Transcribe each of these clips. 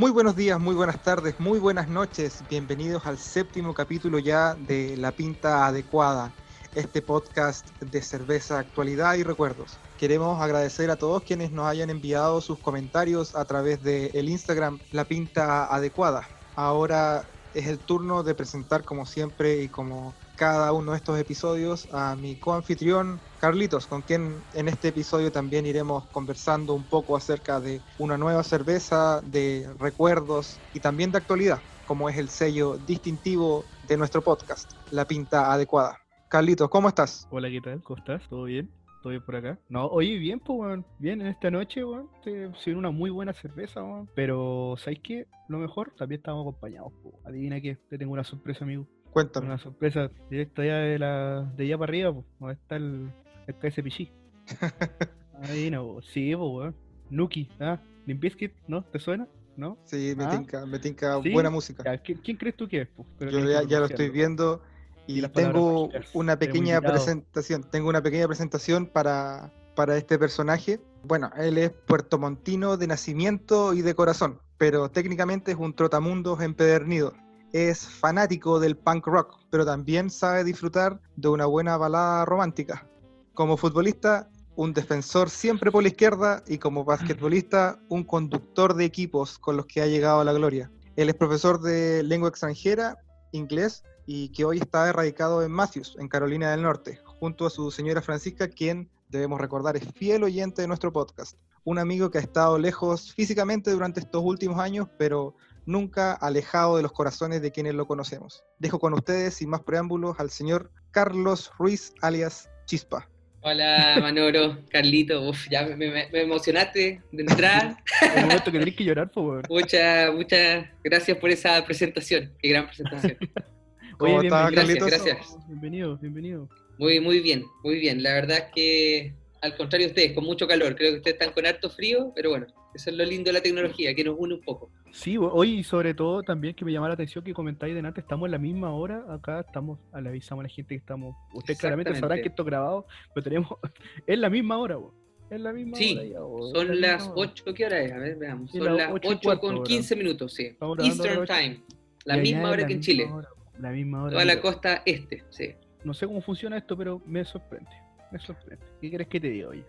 Muy buenos días, muy buenas tardes, muy buenas noches. Bienvenidos al séptimo capítulo ya de La Pinta Adecuada, este podcast de cerveza, actualidad y recuerdos. Queremos agradecer a todos quienes nos hayan enviado sus comentarios a través del el Instagram La Pinta Adecuada. Ahora es el turno de presentar como siempre y como cada uno de estos episodios a mi coanfitrión Carlitos, con quien en este episodio también iremos conversando un poco acerca de una nueva cerveza, de recuerdos y también de actualidad, como es el sello distintivo de nuestro podcast, La Pinta Adecuada. Carlitos, ¿cómo estás? Hola, ¿qué tal? ¿Cómo estás? ¿Todo bien? ¿Todo bien por acá? No, oye, bien, pues, weón. Bien, en esta noche, weón. Sin una muy buena cerveza, weón. Pero, ¿sabes qué? Lo mejor, también estamos acompañados, pues. Adivina qué, te tengo una sorpresa, amigo. Cuéntame. Una sorpresa directa allá de la de allá para arriba, pues, donde está el, el KSPG. Ahí no, sí, pues. Nuki, ¿ah? Limp Bizkit, ¿no? ¿Te suena? ¿No? Sí, me ¿Ah? tinca, me tinca ¿Sí? buena música. Ya, ¿quién, quién crees tú que es? Yo ya, ya lo estoy viendo y Y tengo una pequeña presentación. Tengo una pequeña presentación para, para este personaje. Bueno, él es puertomontino de nacimiento y de corazón, pero técnicamente es un trotamundos empedernido. Es fanático del punk rock, pero también sabe disfrutar de una buena balada romántica. Como futbolista, un defensor siempre por la izquierda y como basquetbolista, un conductor de equipos con los que ha llegado a la gloria. Él es profesor de lengua extranjera, inglés, y que hoy está radicado en Matthews, en Carolina del Norte, junto a su señora Francisca, quien debemos recordar es fiel oyente de nuestro podcast. Un amigo que ha estado lejos físicamente durante estos últimos años, pero nunca alejado de los corazones de quienes lo conocemos. Dejo con ustedes, sin más preámbulos, al señor Carlos Ruiz, alias Chispa. Hola Manolo, Carlito, uf, ya me, me- me emocionaste de entrada. El momento que tenés que llorar, pues, weón. Muchas, muchas gracias por esa presentación, qué gran presentación. ¿Cómo Oye, está. Carlitos? Gracias. Bienvenido, bienvenido. Muy, muy bien, muy bien. La verdad es que, al contrario de ustedes, con mucho calor, creo que ustedes están con harto frío, pero bueno, eso es lo lindo de la tecnología, que nos une un poco. Sí, hoy y sobre todo también que me llama la atención que comentáis de antes, estamos en la misma hora, acá estamos, le avisamos a la gente que estamos, ustedes claramente sabrán que esto es grabado, pero tenemos, es la misma hora, weón. es la misma Sí, hora ya, la Son las hora. 8, ¿qué hora es? A ver, veamos. Sí, Son las las ocho y 8 cuarto, con ahora. 15 minutos, sí. Eastern. Time, la misma hora la que en Chile. hora, la misma hora. Toda la costa este, sí. No sé cómo funciona esto, pero me sorprende, me sorprende. ¿Qué quieres que te diga, oye?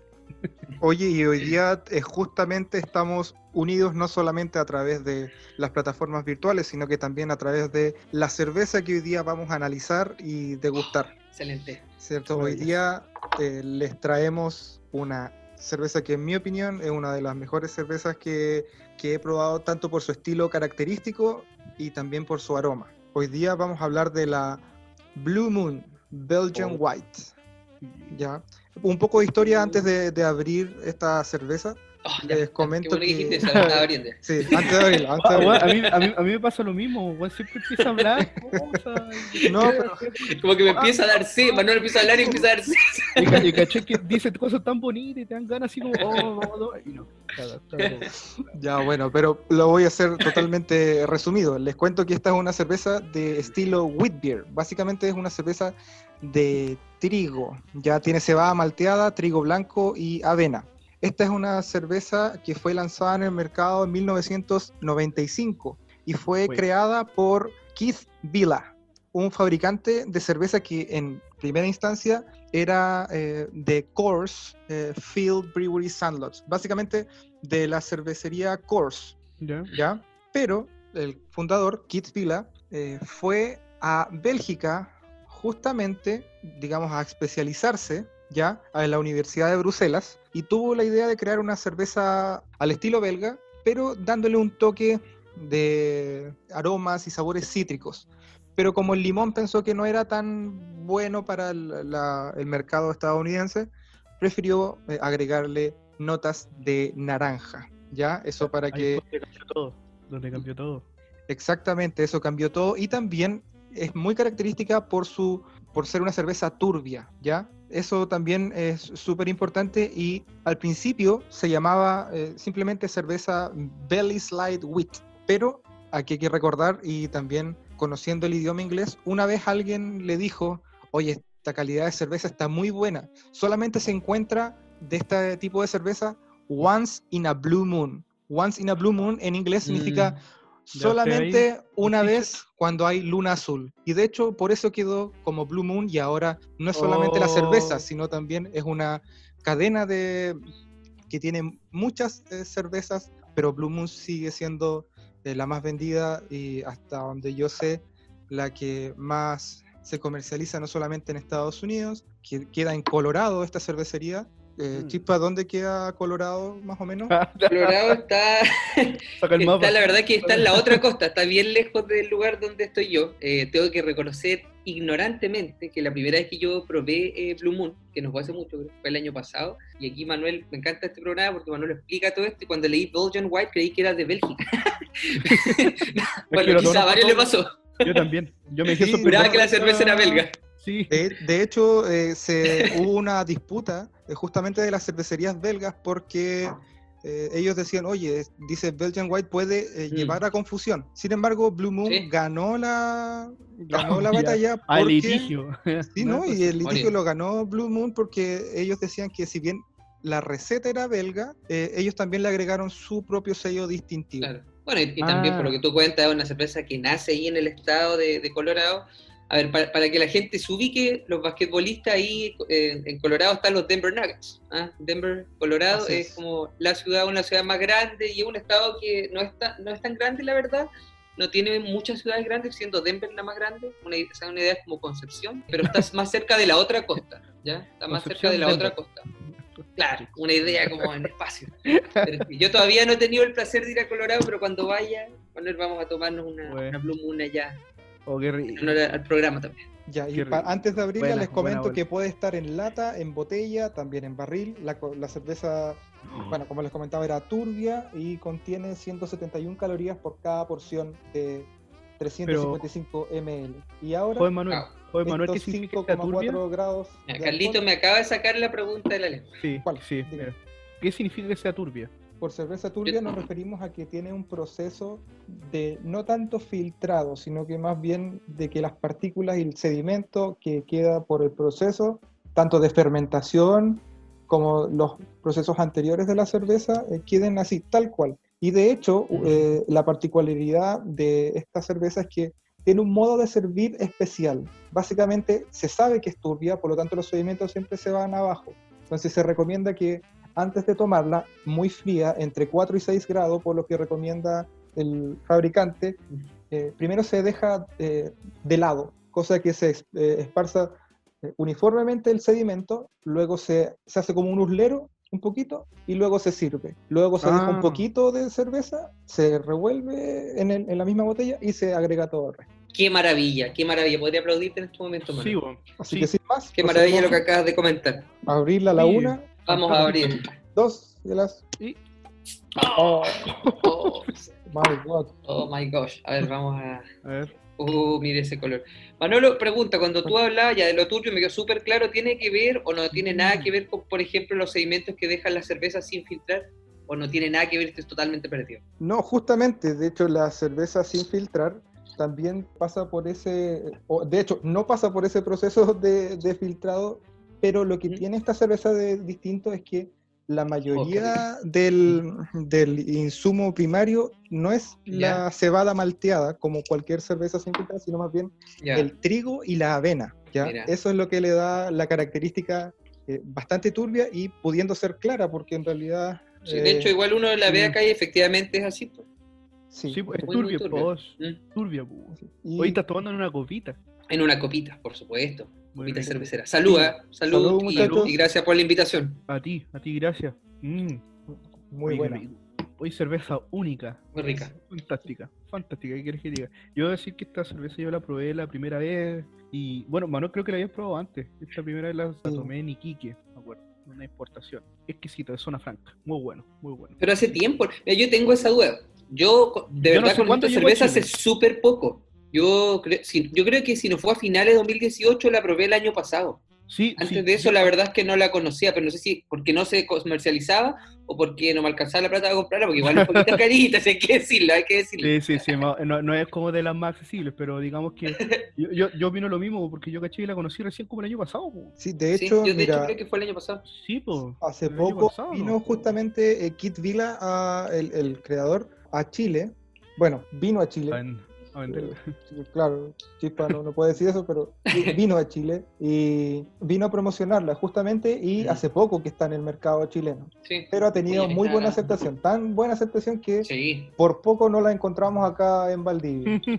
Oye, y hoy día eh, justamente estamos unidos no solamente a través de las plataformas virtuales, sino que también a través de la cerveza que hoy día vamos a analizar y degustar. Excelente. ¿Cierto? Hoy día eh, les traemos una cerveza que en mi opinión es una de las mejores cervezas que, que he probado tanto por su estilo característico y también por su aroma. Hoy día vamos a hablar de la Blue Moon Belgian Oh. White. ¿ya? Un poco de historia antes de, de abrir esta cerveza. Oh, Les comento que que- dijiste estaba abriendo. Sí, antes de abrirla, antes de Ah, weón, abrirla. a, mí, a, mí, a mí me pasa lo mismo, siempre empieza a hablar cosas. No, pero Como que me empieza a dar sed, Manuel empieza a hablar y empieza a dar sed. Y, y caché que dice cosas tan bonitas y te dan ganas así como, oh, oh, oh, y no. caga todo. Ya, bueno, pero lo voy a hacer totalmente resumido. Les cuento que esta es una cerveza de estilo wheat beer. Básicamente es una cerveza de trigo. Ya tiene cebada malteada, trigo blanco y avena. Esta es una cerveza que fue lanzada en el mercado en 1995 y fue Uy. creada por Keith Villa, un fabricante de cerveza que en primera instancia era eh, de Coors eh, Field Brewery Sandlots, básicamente de la cervecería Coors. ¿ya? Pero el fundador, Keith Villa, eh, fue a Bélgica justamente, digamos, a especializarse, ¿ya? A la Universidad de Bruselas y tuvo la idea de crear una cerveza al estilo belga, pero dándole un toque de aromas y sabores cítricos. Pero como el limón pensó que no era tan bueno para el, la- el mercado estadounidense, prefirió eh, agregarle notas de naranja. ¿Ya? Eso para Ahí que donde cambió todo. Donde cambió todo. exactamente eso cambió todo y también es muy característica por su por ser una cerveza turbia, ¿ya? Eso también es súper importante y al principio se llamaba eh, simplemente cerveza Belly Slide Wheat, pero aquí hay que recordar y también conociendo el idioma inglés, una vez alguien le dijo, oye, esta calidad de cerveza está muy buena, solamente se encuentra de este tipo de cerveza once in a blue moon. once in a blue moon en inglés significa Ya solamente ahí, una un vez cuando hay luna azul. Y de hecho, por eso quedó como Blue Moon y ahora no es solamente la Oh. cerveza, sino también es una cadena de que tiene muchas eh, cervezas, pero Blue Moon sigue siendo eh, la más vendida y hasta donde yo sé, la que más se comercializa no solamente en Estados Unidos, que queda en Colorado esta cervecería. Eh, Mm. Chispa, ¿dónde queda Colorado más o menos? Colorado está, Saca el mapa. está, la verdad que está en la otra costa, está bien lejos del lugar donde estoy yo. Eh, tengo que reconocer ignorantemente que la primera vez que yo probé eh, Blue Moon, que nos fue hace mucho, creo que fue el año pasado, y aquí Manuel, me encanta este programa porque Manuel explica todo esto, y cuando leí Belgian White creí que era de Bélgica. bueno, quizá a varios le pasó. Yo también. Yo me dejé Sí, que la cerveza era belga. Sí. De, de hecho, eh, se, hubo una disputa eh, justamente de las cervecerías belgas porque eh, ellos decían, oye, dice Belgian White puede eh, Mm. llevar a confusión. Sin embargo, Blue Moon Sí. ganó la, ganó Oh, la batalla Al porque... litigio. Sí, ¿no? Y el litigio Oye. lo ganó Blue Moon porque ellos decían que si bien la receta era belga, eh, ellos también le agregaron su propio sello distintivo. Claro. Bueno, y, y también por lo Ah. que tú cuentas, es una cerveza que nace ahí en el estado de, de Colorado. A ver, para, para que la gente se ubique, los basquetbolistas ahí eh, en Colorado están los Denver Nuggets. ¿ah? Denver, Colorado, es. es. como la ciudad, una ciudad más grande y es un estado que no es, tan, no es tan grande, la verdad. No tiene muchas ciudades grandes, siendo Denver la más grande. Una, o sea, una idea es como Concepción, pero está más cerca de la otra costa. ¿ya? Está más cerca de la Denver. otra costa. Claro, una idea como en espacio. Pero yo todavía no he tenido el placer de ir a Colorado, pero cuando vaya, Manuel, vamos a tomarnos una, Bueno. una Blue Moon allá, En honor al programa también. Ya, y antes de abrirla Buena, les buena comento que puede estar en lata, en botella, también en barril. La, co- la cerveza, bueno, como les comentaba, era turbia y contiene 171 calorías por cada porción de 355 ml. Y ahora, Joder Manuel. Ah, Joder Manuel, ¿qué estos significa turbia? 5,4 grados. Mira, Carlito me acaba de sacar la pregunta de la lengua. Sí, ¿Cuál? sí. Diga. mira. ¿Qué significa que sea turbia? Por cerveza turbia nos referimos a que tiene un proceso de no tanto filtrado, sino que más bien de que las partículas y el sedimento que queda por el proceso, tanto de fermentación como los procesos anteriores de la cerveza, eh, queden así, tal cual. Y de hecho, eh, la particularidad de esta cerveza es que tiene un modo de servir especial. Básicamente se sabe que es turbia, por lo tanto los sedimentos siempre se van abajo. Entonces se recomienda que antes de tomarla, muy fría, entre 4 y 6 grados, por lo que recomienda el fabricante, eh, primero se deja eh, de lado, cosa que se eh, esparza eh, uniformemente el sedimento, luego se, se hace como un uslero un poquito y luego se sirve. Luego se deja Ah. un poquito de cerveza, se revuelve en, el- en la misma botella y se agrega todo el resto. Qué maravilla, qué maravilla. Podría aplaudirte en este momento, Manuel. Sí, bueno. Así Sí. que sin más, Qué maravilla lo que acabas de comentar. a abrirla a la Sí. una, Vamos a abrir. dos de las... Y- Oh, Oh, my God. oh my gosh. A ver, vamos a. A ver. Uh, mire ese color. Manolo, pregunta, cuando tú hablabas ya de lo turbio, me quedó súper claro, ¿tiene que ver o no tiene nada que ver con, por ejemplo, los sedimentos que dejan la cerveza sin filtrar? ¿O no tiene nada que ver, esto es totalmente perdido? No, justamente, de hecho, la cerveza sin filtrar también pasa por ese, o de hecho, no pasa por ese proceso de, de filtrado, pero lo que tiene esta cerveza de distinto es que la mayoría del, del insumo primario no es la cebada malteada, como cualquier cerveza sin filtrar, sino más bien el trigo y la avena. ¿ya? Mira. Eso es lo que le da la característica eh, bastante turbia y pudiendo ser clara, porque en realidad... Sí, de hecho, eh, igual uno la ve mm. acá y efectivamente es así. pues. sí, Sí, pues, es Muy, muy turbia, turbia. pues. Mm. Turbia, pues. y- Hoy estás tomando en una copita. En una copita, por supuesto. Cervecera. Salud, Sí. ¿eh? salud, Salud, y- gracias por la invitación. A ti, a ti, gracias. Mm, muy buena. rico. Hoy cerveza única. Muy rica. Fantástica, fantástica, ¿qué quieres que diga? Yo voy a decir que esta cerveza yo la probé la primera vez y, bueno, Manuel creo que la habías probado antes. Esta primera vez la, tomé en Iquique, me acuerdo, una exportación. Exquisita, de zona franca, muy bueno, muy bueno. Pero hace tiempo, yo tengo esa duda. Yo, de Yo no verdad, sé con esta cerveza hace súper poco. Yo, cre- si- yo creo que si no fue a finales de 2018, la probé el año pasado. Sí, Antes sí, de eso, la verdad es que no la conocía, pero no sé si porque no se comercializaba o porque no me alcanzaba la plata de comprarla, porque igual es un poquito carita, si hay que decirlo, hay que decirlo. Sí, sí, sí, no, no es como de las más accesibles, pero digamos que yo, yo, yo opino lo mismo, porque yo caché y la conocí recién como el año pasado. po. Sí, de Sí, hecho, yo de hecho mira, creo que fue el año pasado. Sí, pues. hace poco pasado, vino ¿no? justamente eh, Kit Vila, a- el, el creador, a Chile. Bueno, vino a Chile. Ven- a vender. Sí, Claro, Chispa no, no puede decir eso, pero vino a Chile y vino a promocionarla justamente y hace poco que está en el mercado chileno. Sí, Pero ha tenido muy buena aceptación, tan buena aceptación que sí. por poco no la encontramos acá en Valdivia.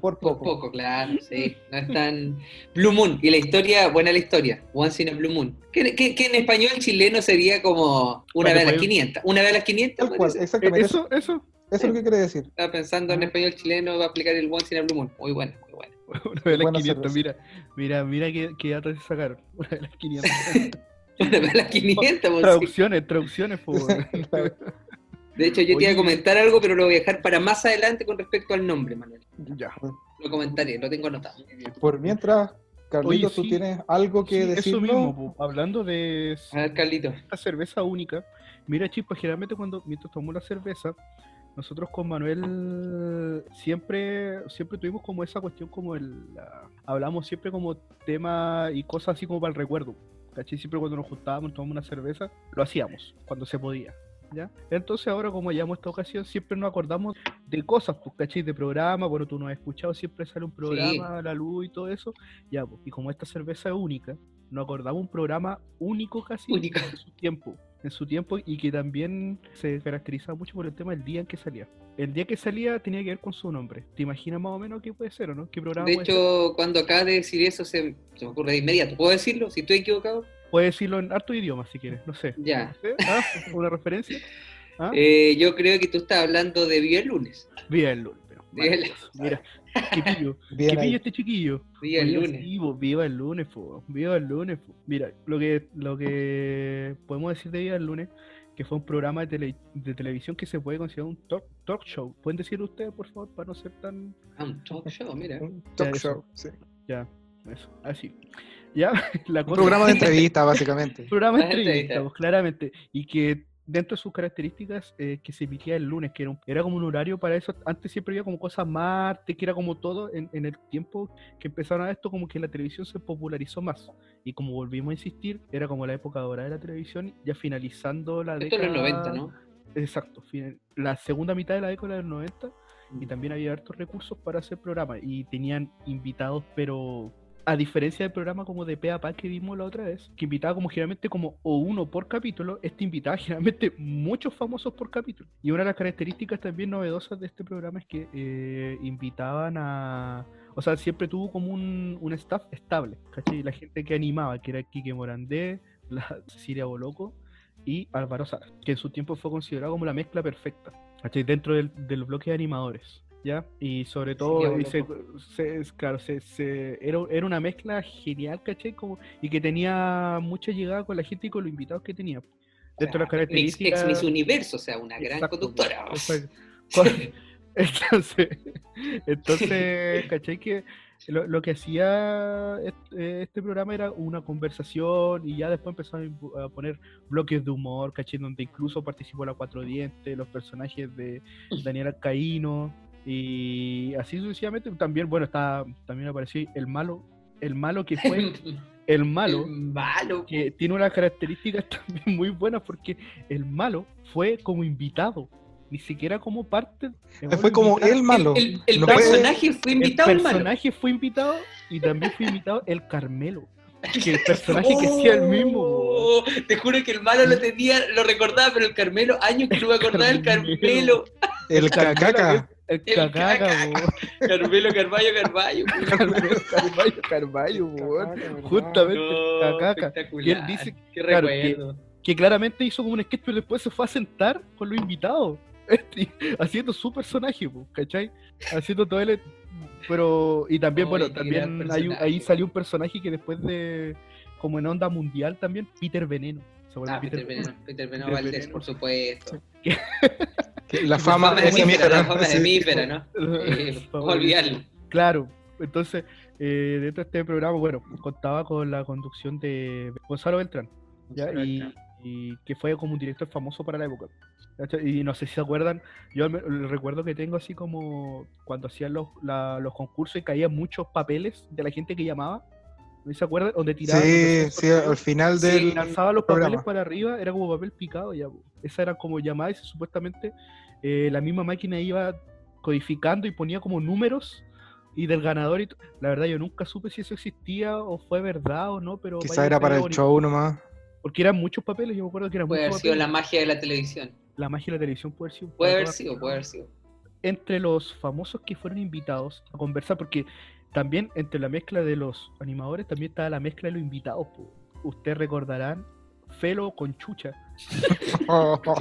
Por Por poco. claro, sí. No es tan. Blue Moon. Y la historia, buena la historia. Once in a Blue Moon. Que, que- que en español chileno sería como una a las pues. 500. Una a las 500. Tal cual, podría ser. exactamente. Eso, Eso, eso. es lo que quiere decir. Estaba pensando en español chileno, va a aplicar el Once in a Blue Moon. Muy bueno, muy bueno. Una de las Buena 500, mira, mira, mira qué, qué datos se sacaron. Una de las 500. Una a las 500, pues, sí. traducciones, traducciones, po, weón. Claro. De hecho, yo te iba a Oye. comentar algo, pero lo voy a dejar para más adelante con respecto al nombre, Manuel. Ya. Lo comentaré, lo tengo anotado. Por mientras, Carlitos, Oye, tú tienes algo que Sí, decir. eso mismo, po, hablando de A ver, Carlito. esta cerveza única. Mira, chispa, generalmente cuando mientras tomamos la cerveza, nosotros con Manuel siempre, siempre tuvimos como esa cuestión como el la- hablamos siempre como tema y cosas así como para el recuerdo. ¿Cachai? Siempre cuando nos juntábamos, tomamos una cerveza, lo hacíamos, cuando se podía. ¿Ya? Entonces ahora como llamamos esta ocasión, siempre nos acordamos de cosas, pues, ¿cachai? De programa, bueno, tú no has escuchado, siempre sale un programa, a la luz y todo eso, ya, pues, y como esta cerveza es única, nos acordamos un programa único casi Único. en su tiempo, en su tiempo y que también se caracterizaba mucho por el tema del día en que salía. El día que salía tenía que ver con su nombre. ¿Te imaginas más o menos qué puede ser o no? ¿Qué programa De ser? hecho, cuando acabas de decir eso, se, se me ocurre de inmediato. ¿Puedo decirlo? Si estoy equivocado. Puedes decirlo en harto idiomas si quieres, no sé. Ya. No sé, ¿ah? ¿Una referencia? ¿Ah? Eh, yo creo que tú estás hablando de Viva el lunes. Viva el lunes. pero Viva el-. Mira, qué pillo. Bien ¿Qué ahí. pillo este chiquillo? Viva el lunes. sí, viva el lunes, po, viva el lunes. po. Mira, lo que, lo que podemos decir de Viva el lunes, que fue un programa de, tele- de televisión que se puede considerar un talk, talk show. ¿Pueden decir ustedes, por favor, para no ser tan... Ah, un talk show, mira. Un talk show, sí. Ya, eso, así. Ya, la Un cosa programa de entrevista, básicamente. programa de entrevista, pues, claramente. Y que dentro de sus características eh, que se emitía el lunes, que era, un- era como un horario para eso. Antes siempre había como cosas martes, que era como todo en, en el tiempo que empezaron a esto, como que la televisión se popularizó más. Y como volvimos a insistir, era como la época dorada de la televisión, ya finalizando la Esto década. los 90, ¿no? Exacto, la segunda mitad de la década de los 90 y también había hartos recursos para hacer programas y tenían invitados, pero a diferencia del programa como de Pea que vimos la otra vez, que invitaba como generalmente como o uno por capítulo, este invitaba generalmente muchos famosos por capítulo. Y una de las características también novedosas de este programa es que eh, invitaban a... O sea, siempre tuvo como un, un staff estable, ¿cachai? La gente que animaba, que era Quique Morandé, la Cecilia Boloco y Álvaro Sara, que en su tiempo fue considerado como la mezcla perfecta, ¿cachai? Dentro del, del bloque de animadores, ¿ya? Y sobre todo, y se- claro, se, era, era una mezcla genial, ¿cachai? Como, y que tenía mucha llegada con la gente y con los invitados que tenía. Dentro de las Ex, características... ex Miss Universo, o sea, una gran Exacto, conductora. exacto. Entonces, entonces, ¿cachai? Que lo, lo que hacía est- este programa era una conversación y ya después empezaron a poner bloques de humor, ¿cachai? Donde incluso participó la Cuatro Dientes, los personajes de Daniel Alcaíno y así sucesivamente. También, bueno, está, también apareció el malo, el malo que fue, el malo Malo. que tiene unas características también muy buenas porque el malo fue como invitado, ni siquiera como parte. Fue como invitado. el malo. El, el No fue- personaje fue invitado el malo. personaje fue invitado y también fue invitado el Carmelo. Que el personaje que hacía el mismo. Oh, Te juro que el malo lo tenía, lo recordaba, pero el Carmelo, años que no me acordaba del Carmelo. El cacaca. El El cacaca. Carmelo, Carballo, Carballo. Carmelo, Carballo, Carballo, bo. Justamente No, el cacaca. Que él dice, Qué claro, recuerdo. que claramente hizo como un sketch, pero después se fue a sentar con los invitados, este, haciendo su personaje, po, ¿cachai? Haciendo todo el... Pero, y también, Oye, bueno, también hay un- ahí salió un personaje que después de, como en onda mundial también, Peter Veneno. ¿Se acuerdan Ah, Peter Veneno, Peter Veneno Peter Valdés, Veneno. por supuesto. La fama es es efímera, la fama es ¿no? Eh, Por ¿Cómo olvidarlo? Claro, entonces eh, dentro de este programa, bueno, contaba con la conducción de Gonzalo Beltrán, Y, que fue como un director famoso para la época. Y no sé si se acuerdan, yo el recuerdo que tengo así como cuando hacían los, la- los concursos y caían muchos papeles de la gente que llamaba. ¿No se acuerdan? Donde tiraban. donde Sí, sí, al final Sí, del lanzaba los papeles para arriba, era como papel picado ya. Esa era como llamadas y supuestamente eh, la misma máquina iba codificando y ponía como números y del ganador y la verdad yo nunca supe si eso existía o fue verdad o no, pero Quizá era para el bonito, show nomás. Porque eran muchos papeles, yo me acuerdo que eran Puede haber muchos sido papeles. la magia de la televisión. La magia de la televisión puede haber sido. Puede haber sido, puede haber sido. Entre los famosos que fueron invitados a conversar, porque también entre la mezcla de los animadores también estaba la mezcla de los invitados. po. Ustedes recordarán Felo con Chucha.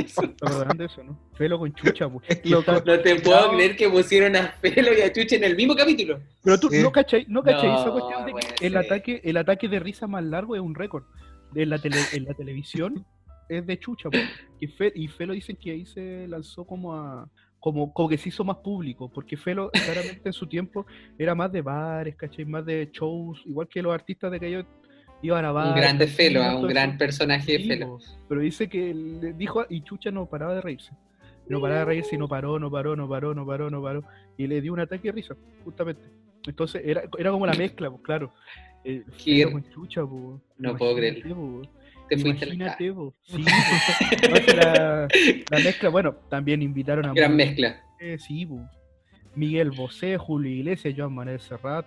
¿Se acordarán de eso, no? Felo con Chucha, po. Está- No te puedo creer que pusieron a Felo y a Chucha en el mismo capítulo. Pero tú Sí. no cachai, no cachai esa cuestión de que el ser. ataque, el ataque de risa más largo es un récord. En la, tele- en la televisión es de Chucha, po. Y, Fe- y Felo dicen que ahí se lanzó como a. Como, como que se hizo más público, porque Felo claramente en su tiempo era más de bares, ¿cachai? Más de shows, igual que los artistas de aquellos iban a bares. Un grande Felo, ah, un gran personaje de Sí, Felo. po, pero dice que le dijo y Chucha no paraba de reírse. No paraba de reírse y no paró, no paró, no paró, no paró, no paró. Y le dio un ataque de risa, justamente. Entonces era, era como la mezcla, pues claro. Eh, Qué- Felo con Chucha, po. No puedo creerlo. po. Te fuiste Imagínate. Sí, la, la mezcla, bueno, también invitaron a gran mezcla. eh, sí. Miguel Bosé, Julio Iglesias, Joan Manuel Serrat,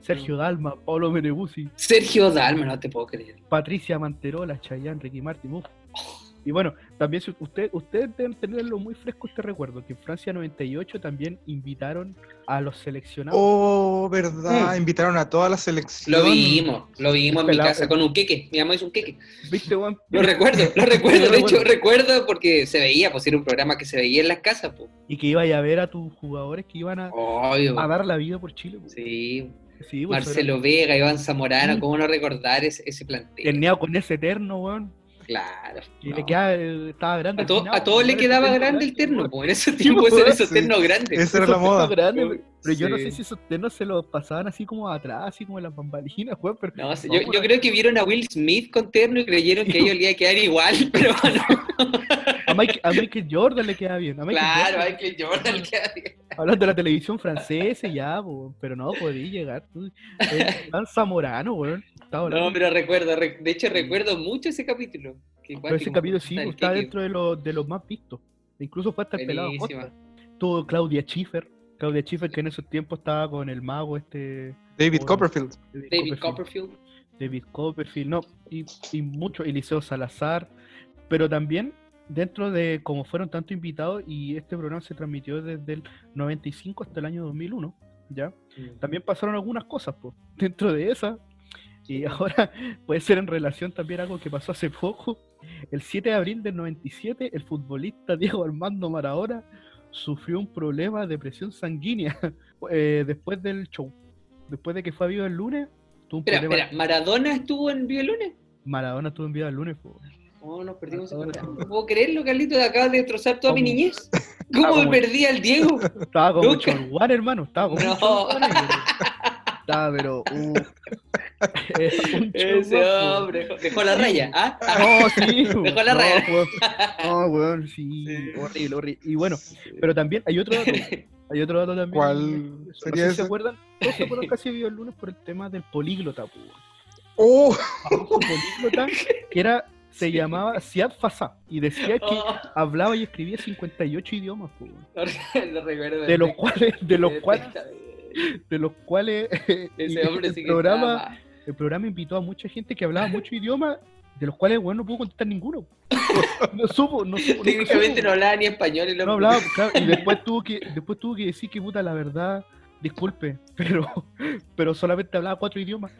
Sergio Dalma, Pablo Meneguzzi, Sergio Dalma, no te puedo creer. Patricia Manterola, Chayanne, Ricky Martin. uf. Y bueno, también si usted, ustedes deben tenerlo muy fresco este recuerdo, que en Francia 98 también invitaron a los seleccionados. Oh, verdad. Mm. Invitaron a toda la selección. Lo vimos, lo vimos en mi casa con un queque. Mi mamá hizo un queque. ¿Viste, Juan? Lo recuerdo, lo recuerdo. De hecho, recuerdo. porque se veía, pues era un programa que se veía en las casas, pues. Y que iba a ver a tus jugadores que iban a, Obvio. a dar la vida por Chile. po. Sí. Sí, pues, Marcelo Vega, Iván Zamorano. ¿cómo no recordar ese, ese era- plantel? El Neo con ese eterno, weón. Claro. Y no. le quedaba, eh, estaba grande. A, to- al final, a todos le quedaba grande el terno, weón. pues en ese tiempo pues, eran esos sí. ternos grandes. Esa era la Esos moda. grandes, pero yo no sé si esos ternos se los pasaban así como atrás, así como en las bambalinas, weón. Pero No, No, yo, pues. yo creo que vieron a Will Smith con terno y creyeron que ellos le iba a quedar igual, pero no. a, Mike, a Michael Jordan le queda bien. A Michael Claro, Jordan, que Jordan le queda bien. Hablando de la televisión francesa y ya, po, pero no, podía llegar. tú. Eh, Iván Zamorano, weón. Estaba hablando. No, pero recuerdo, re- de hecho recuerdo mucho ese capítulo. Pero ese capítulo sí, está dentro de los, de los más vistos. Incluso fue hasta el pelado. Costa. Tuvo Claudia Schiffer. Claudia Schiffer que en esos tiempos estaba con el mago este... David Bueno. Copperfield. David Copperfield. David Copperfield, no, y, y mucho, Eliseo Salazar, pero también dentro de como fueron tantos invitados y este programa se transmitió desde el 95 hasta el año 2001, ¿ya? También pasaron algunas cosas, pues, dentro de esas, y ahora puede ser en relación también a algo que pasó hace poco, el 7 de abril del 97, el futbolista Diego Armando Maradona sufrió un problema de presión sanguínea eh, después del show, después de que fue a vivo el lunes, tuvo un Espera, problema espera, ¿Maradona estuvo en Viva el lunes? Maradona estuvo enviado el lunes. po. Oh, nos perdimos. No puedo creerlo, Carlito, de acabas de destrozar toda mi niñez. ¿Cómo perdí al Diego? Estaba como Juan, hermano. Estaba como No. Estaba, pero. uh, Ese hombre dejó, la raya. ¿ah? No, sí. Dejó la no, raya. weón. No, weón, sí. Sí. Horrible, horrible. Y bueno, pero también hay otro dato. Hay otro dato también. ¿Cuál No sé si se acuerdan. Todos se acuerdan casi vivo el lunes por el tema del políglota, po, weón. ¡Oh! Políglota que era. Se llamaba Siad Fasá y decía que Oh, hablaba y escribía 58 idiomas, recuerdo de los cuales, de los cuales, de los cuales y Ese hombre el programa, el programa invitó a mucha gente que hablaba muchos idiomas, de los cuales bueno no pudo contestar ninguno. No supo, no supo. Técnicamente no hablaba ni español y lo No hablaba, claro, y después tuvo que, después tuvo que decir que puta la verdad, disculpe, pero, pero solamente hablaba cuatro idiomas.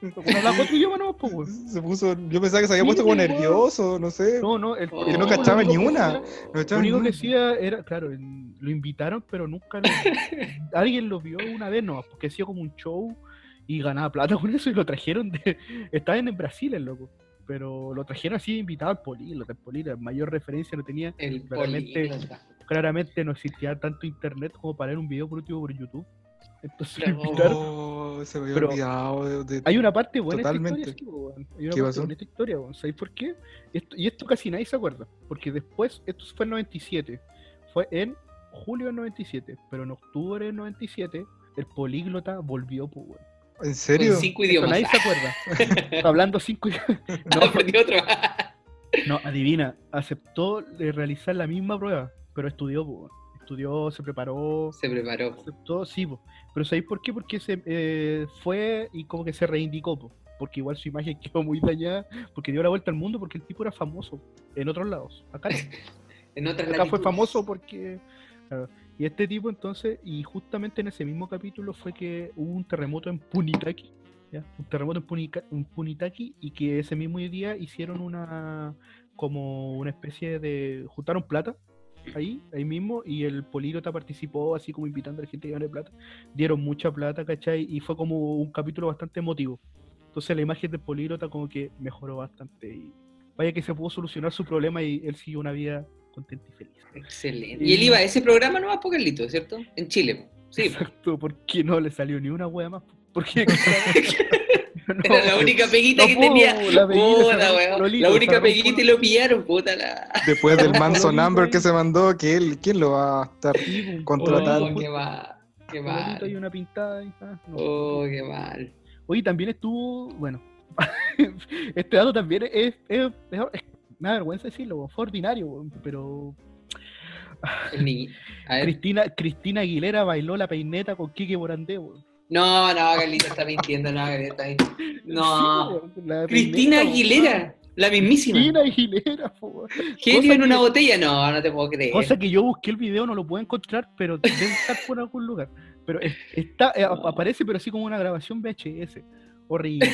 Bueno, hablaba cuatro idiomas no, pues. Se puso, yo pensaba que se había Sí, puesto como nervioso, no sé. No, no, el, Oh, que no cachaba ni una. No Lo único que hacía era, claro, el- lo invitaron, pero nunca lo, alguien lo vio una vez nomás, porque hacía como un show y ganaba plata con eso y lo trajeron de. Estaba en Brasil el loco. Pero lo trajeron así invitado al políglota, el políglota, mayor referencia no tenía, El Claramente- claramente no existía tanto internet como para ver un video por último por YouTube. Entonces lo invitaron. Oh, se me había Pero olvidado de, de- Hay una parte buena en Totalmente. esta historia, sí. Hay una ¿Qué parte pasó? buena en esta historia, weón. ¿Sabéis por qué? Esto- y esto casi nadie se acuerda. Porque después, esto fue en 97. Fue en julio del 97. Pero en octubre del 97, el políglota volvió, pues, weón. ¿En Con serio? cinco idiomas. nadie se acuerda. Hablando cinco idiomas. No, aprendí otro. no, adivina. Aceptó de realizar la misma prueba. Pero estudió. Estudió, se preparó. Se preparó. aceptó, sí, po. pero ¿sabéis por qué? Porque se eh, fue y como que se reivindicó, po. porque igual su imagen quedó muy dañada, porque dio la vuelta al mundo, porque el tipo era famoso en otros lados. Acá. En otras Acá fue famoso porque... claro, y este tipo entonces, y justamente en ese mismo capítulo fue que hubo un terremoto en Punitaki, un terremoto en, Punica- Punitaki, y que ese mismo día hicieron una, como una especie de, juntaron plata ahí, ahí mismo, y el políglota participó así como invitando a la gente que gane plata, dieron mucha plata, ¿cachai? Y fue como un capítulo bastante emotivo. Entonces la imagen del políglota como que mejoró bastante vaya que se pudo solucionar su problema y él siguió una vida contenta y feliz. Excelente. Y él iba a ese programa nomás por Carlito, ¿cierto? En Chile. Sí. Exacto, porque no le salió ni una wea más. Porque no, Era la única peguita no que pudo, tenía. la peguita Puta, weón. Lolito, La única peguita y lo pillaron, puta la. Después del Manson Lolito Number que se mandó, que él, ¿quién lo va a estar contratando? Oh, qué mal. Qué mal. una pintada. y, ah, no. Oh, qué mal. Oye, también estuvo, bueno, este dato también es, es- es- es- me da vergüenza decirlo, fue ordinario, pero. Cristina, Cristina Aguilera bailó la peineta con Kike Morandé, weón. No, no, Carlito está mintiendo, no, Carlito está mintiendo. No. la Cristina peineta, Aguilera, la mismísima. Cristina Aguilera, po. Genio en una que- botella, no, no te puedo creer. Cosa que yo busqué el video, no lo puedo encontrar, pero debe estar por algún lugar. Pero es- está, eh, ap- aparece, pero así como una grabación VHS. Horrible.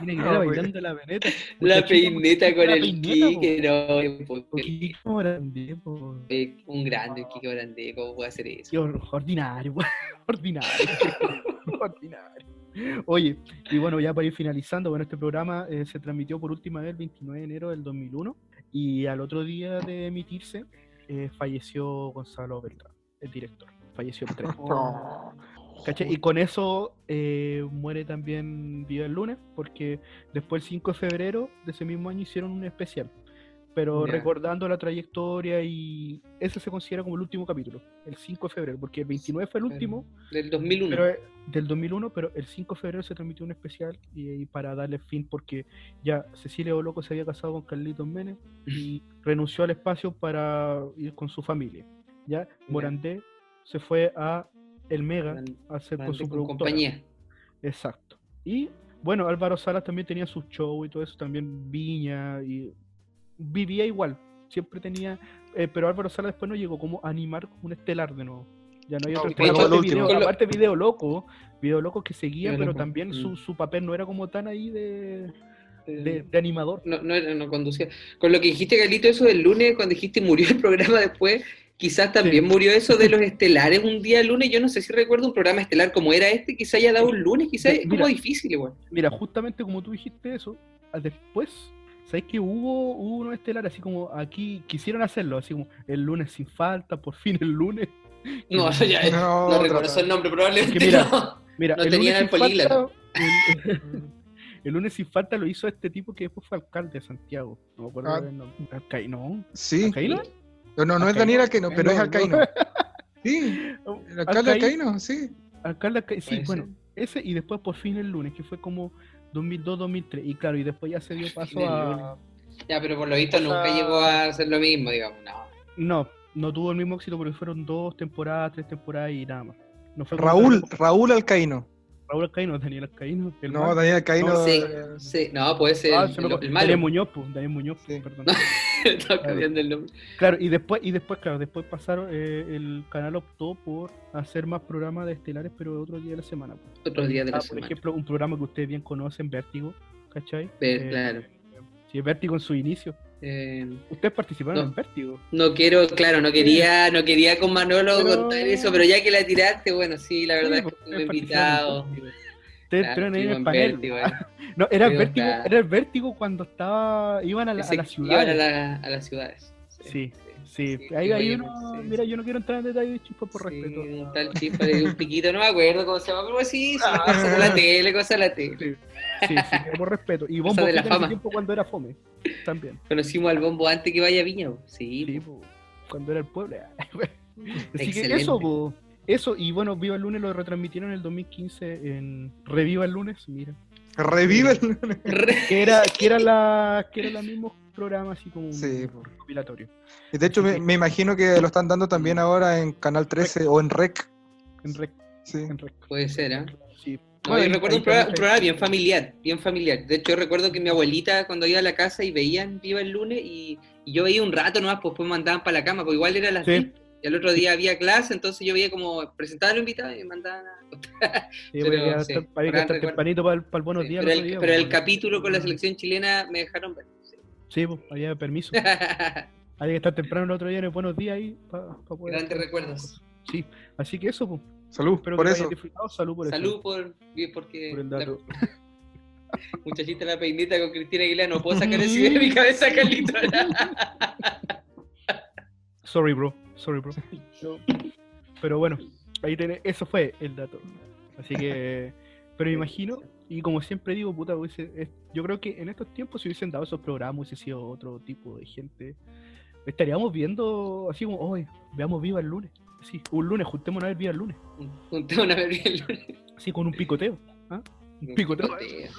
Aguilera Horrible. bailando la peineta. La chico, peineta con el peineta. Kike, no, po- Kike Morandé, po. eh, un grande el Kike Grande, ¿cómo puede hacer eso? Qué ordinario, ordinario. ordinario. Oye, y bueno, ya para ir finalizando, bueno, este programa eh, se transmitió por última vez el 29 de enero del 2001 y al otro día de emitirse eh, falleció Gonzalo Beltrán, el director. Falleció el 3. ¿Cachai? Y con eso eh, muere también Viva el lunes, porque después el 5 de febrero de ese mismo año hicieron un especial, pero Ya. recordando la trayectoria y ese se considera como el último capítulo, el 5 de febrero, porque el 29 fue el último Del 2001. pero, eh, del 2001, pero el 5 de febrero se transmitió un especial y, y para darle fin, porque ya Cecilia Oloco se había casado con Carlitos Menes y renunció al espacio para ir con su familia. Ya Morandé se fue a El Mega a hacer con su productora. compañía. Exacto. Y bueno, Álvaro Salas también tenía sus shows y todo eso, también Viña y vivía igual, siempre tenía, eh, pero Álvaro Salas después no llegó como a animar como un estelar de nuevo. Ya no hay No, otro estelar. Aparte, último. video, aparte video loco, video loco que seguía, Video pero Loco, también mm. su, su papel no era como tan ahí de, de, Eh, de animador. no, no, era- no conducía. Con lo que dijiste, Galito, eso del lunes, cuando dijiste murió el programa después, quizás también Sí. murió eso de los estelares un día lunes. Yo no sé si recuerdo un programa estelar como era este, quizás haya dado un lunes, quizás es como difícil igual. Mira, justamente como tú dijiste eso, a- después, ¿sabes que hubo, hubo uno estelar así como aquí quisieron hacerlo, así como el lunes sin falta, por fin el lunes? No, eso ya No, no, reconozco el nombre, probablemente Es que mira, no. Mira, No el tenían lunes el sin políglota. falta, el, el lunes sin falta lo hizo este tipo que después fue alcalde de Santiago. No me acuerdo Ah. del nombre. Alcai- no. Sí. ¿Alcaíno? No, no, no es. Daniel Alcaíno, pero es No, Alcaíno. Sí, el alcalde Alcaíno, sí. Alcalde Alcaíno, sí, Puede bueno, ser. ese y después por fin el lunes, que fue como 2002-2003. Y claro, y después ya se dio paso a... Ya, pero por lo visto nunca llegó a hacer lo mismo, digamos. No. No, no tuvo el mismo éxito porque fueron dos temporadas, tres temporadas y nada más. No fue Raúl, Raúl Alcaíno. Raúl Alcaíno, Daniel Alcaíno. El No. Daniel Alcaíno. No sé, eh, sí, no, puede ser Ah, el, el- Daniel malo. Muñoz, pues, Daniel Muñoz, Sí. perdón. Estaba cambiando el nombre. Claro, y después, y después, claro, después pasaron, eh, el canal optó por hacer más programas de estelares, pero otro día de la semana. pues. Otros días de la Ah, por semana. ejemplo, un programa que ustedes bien conocen, Vértigo, ¿cachai? Ver, Eh, claro. Sí, Vértigo en su inicio. Eh, Ustedes participaron No. en Vértigo. no quiero, claro, no quería, no quería con Manolo Pero- contar eso, pero ya que la tiraste, bueno, sí, la verdad Sí, es que estuve invitado. en. Ustedes Claro, estuvieron ahí en el estuvimos en panel. Vértigo, Ah, No, era el vértigo, claro. era el vértigo cuando estaba, iban a la, a Ese- la iban ciudad. a, la- a las ciudades. Sí, Sí, Sí, ahí, uno- mira, yo no quiero entrar en detalle, chispa, por respeto. un tal chispa de un piquito, no me acuerdo cómo se llama, pero sí, sí, cosa de la tele, cosa de la tele. Sí, sí, por respeto. Y Bombo de la fama. tiempo cuando era fome, también. Conocimos al bombo antes que vaya a Viña, sí, Sí, po. po, cuando era el pueblo. Así Excelente. que eso, po, eso, y bueno, Viva el Lunes lo retransmitieron en el 2015 en Reviva el Lunes, mira. Revive el... Re- Que era, que era la, que era la mismo programa así como un Sí, po. recopilatorio. Y de hecho, me, me imagino que lo están dando también ahora en Canal 13 o en REC. En rec, Sí. en rec. Puede ser, ¿ah? Sí. No, Bueno, yo recuerdo un programa, un programa bien familiar, bien familiar. De hecho, yo recuerdo que mi abuelita cuando iba a la casa y veían Viva el lunes y, y yo veía un rato nomás, pues después me mandaban para la cama, porque igual era las Sí. 10 y al otro día había clase, entonces yo veía como presentaban a los invitados y me mandaban a... Sí, Pero, sí, estar- había que estar tempranito para el, para el buenos Sí, días. pero el el, otro día, pero el po. capítulo con la selección chilena me dejaron ver. sí. Sí, pues, había permiso. Había que estar temprano el otro día en el buenos días ahí para poder. Grandes recuerdos. Sí, así que eso, pues. Salud, Espero por que eso. hayan disfrutado. Salud por Salud eso. por, porque Por el la dato. muchachita la peinita con Cristina Aguilera, no puedo sacar ese de mi cabeza, Carlito. Sorry, bro. Sorry, bro. No. Pero bueno, ahí tenés, eso fue el dato. Así que, pero me imagino, y como siempre digo, puta, hubiese- es- yo creo que en estos tiempos si hubiesen dado esos programas, hubiese sido otro tipo de gente. Estaríamos viendo así como, hoy, veamos Viva el lunes. Sí, un lunes, juntémonos a ver Viva el lunes. Junté una vez el lunes. Así con un picoteo. ¿ah? Un picoteo. picoteo.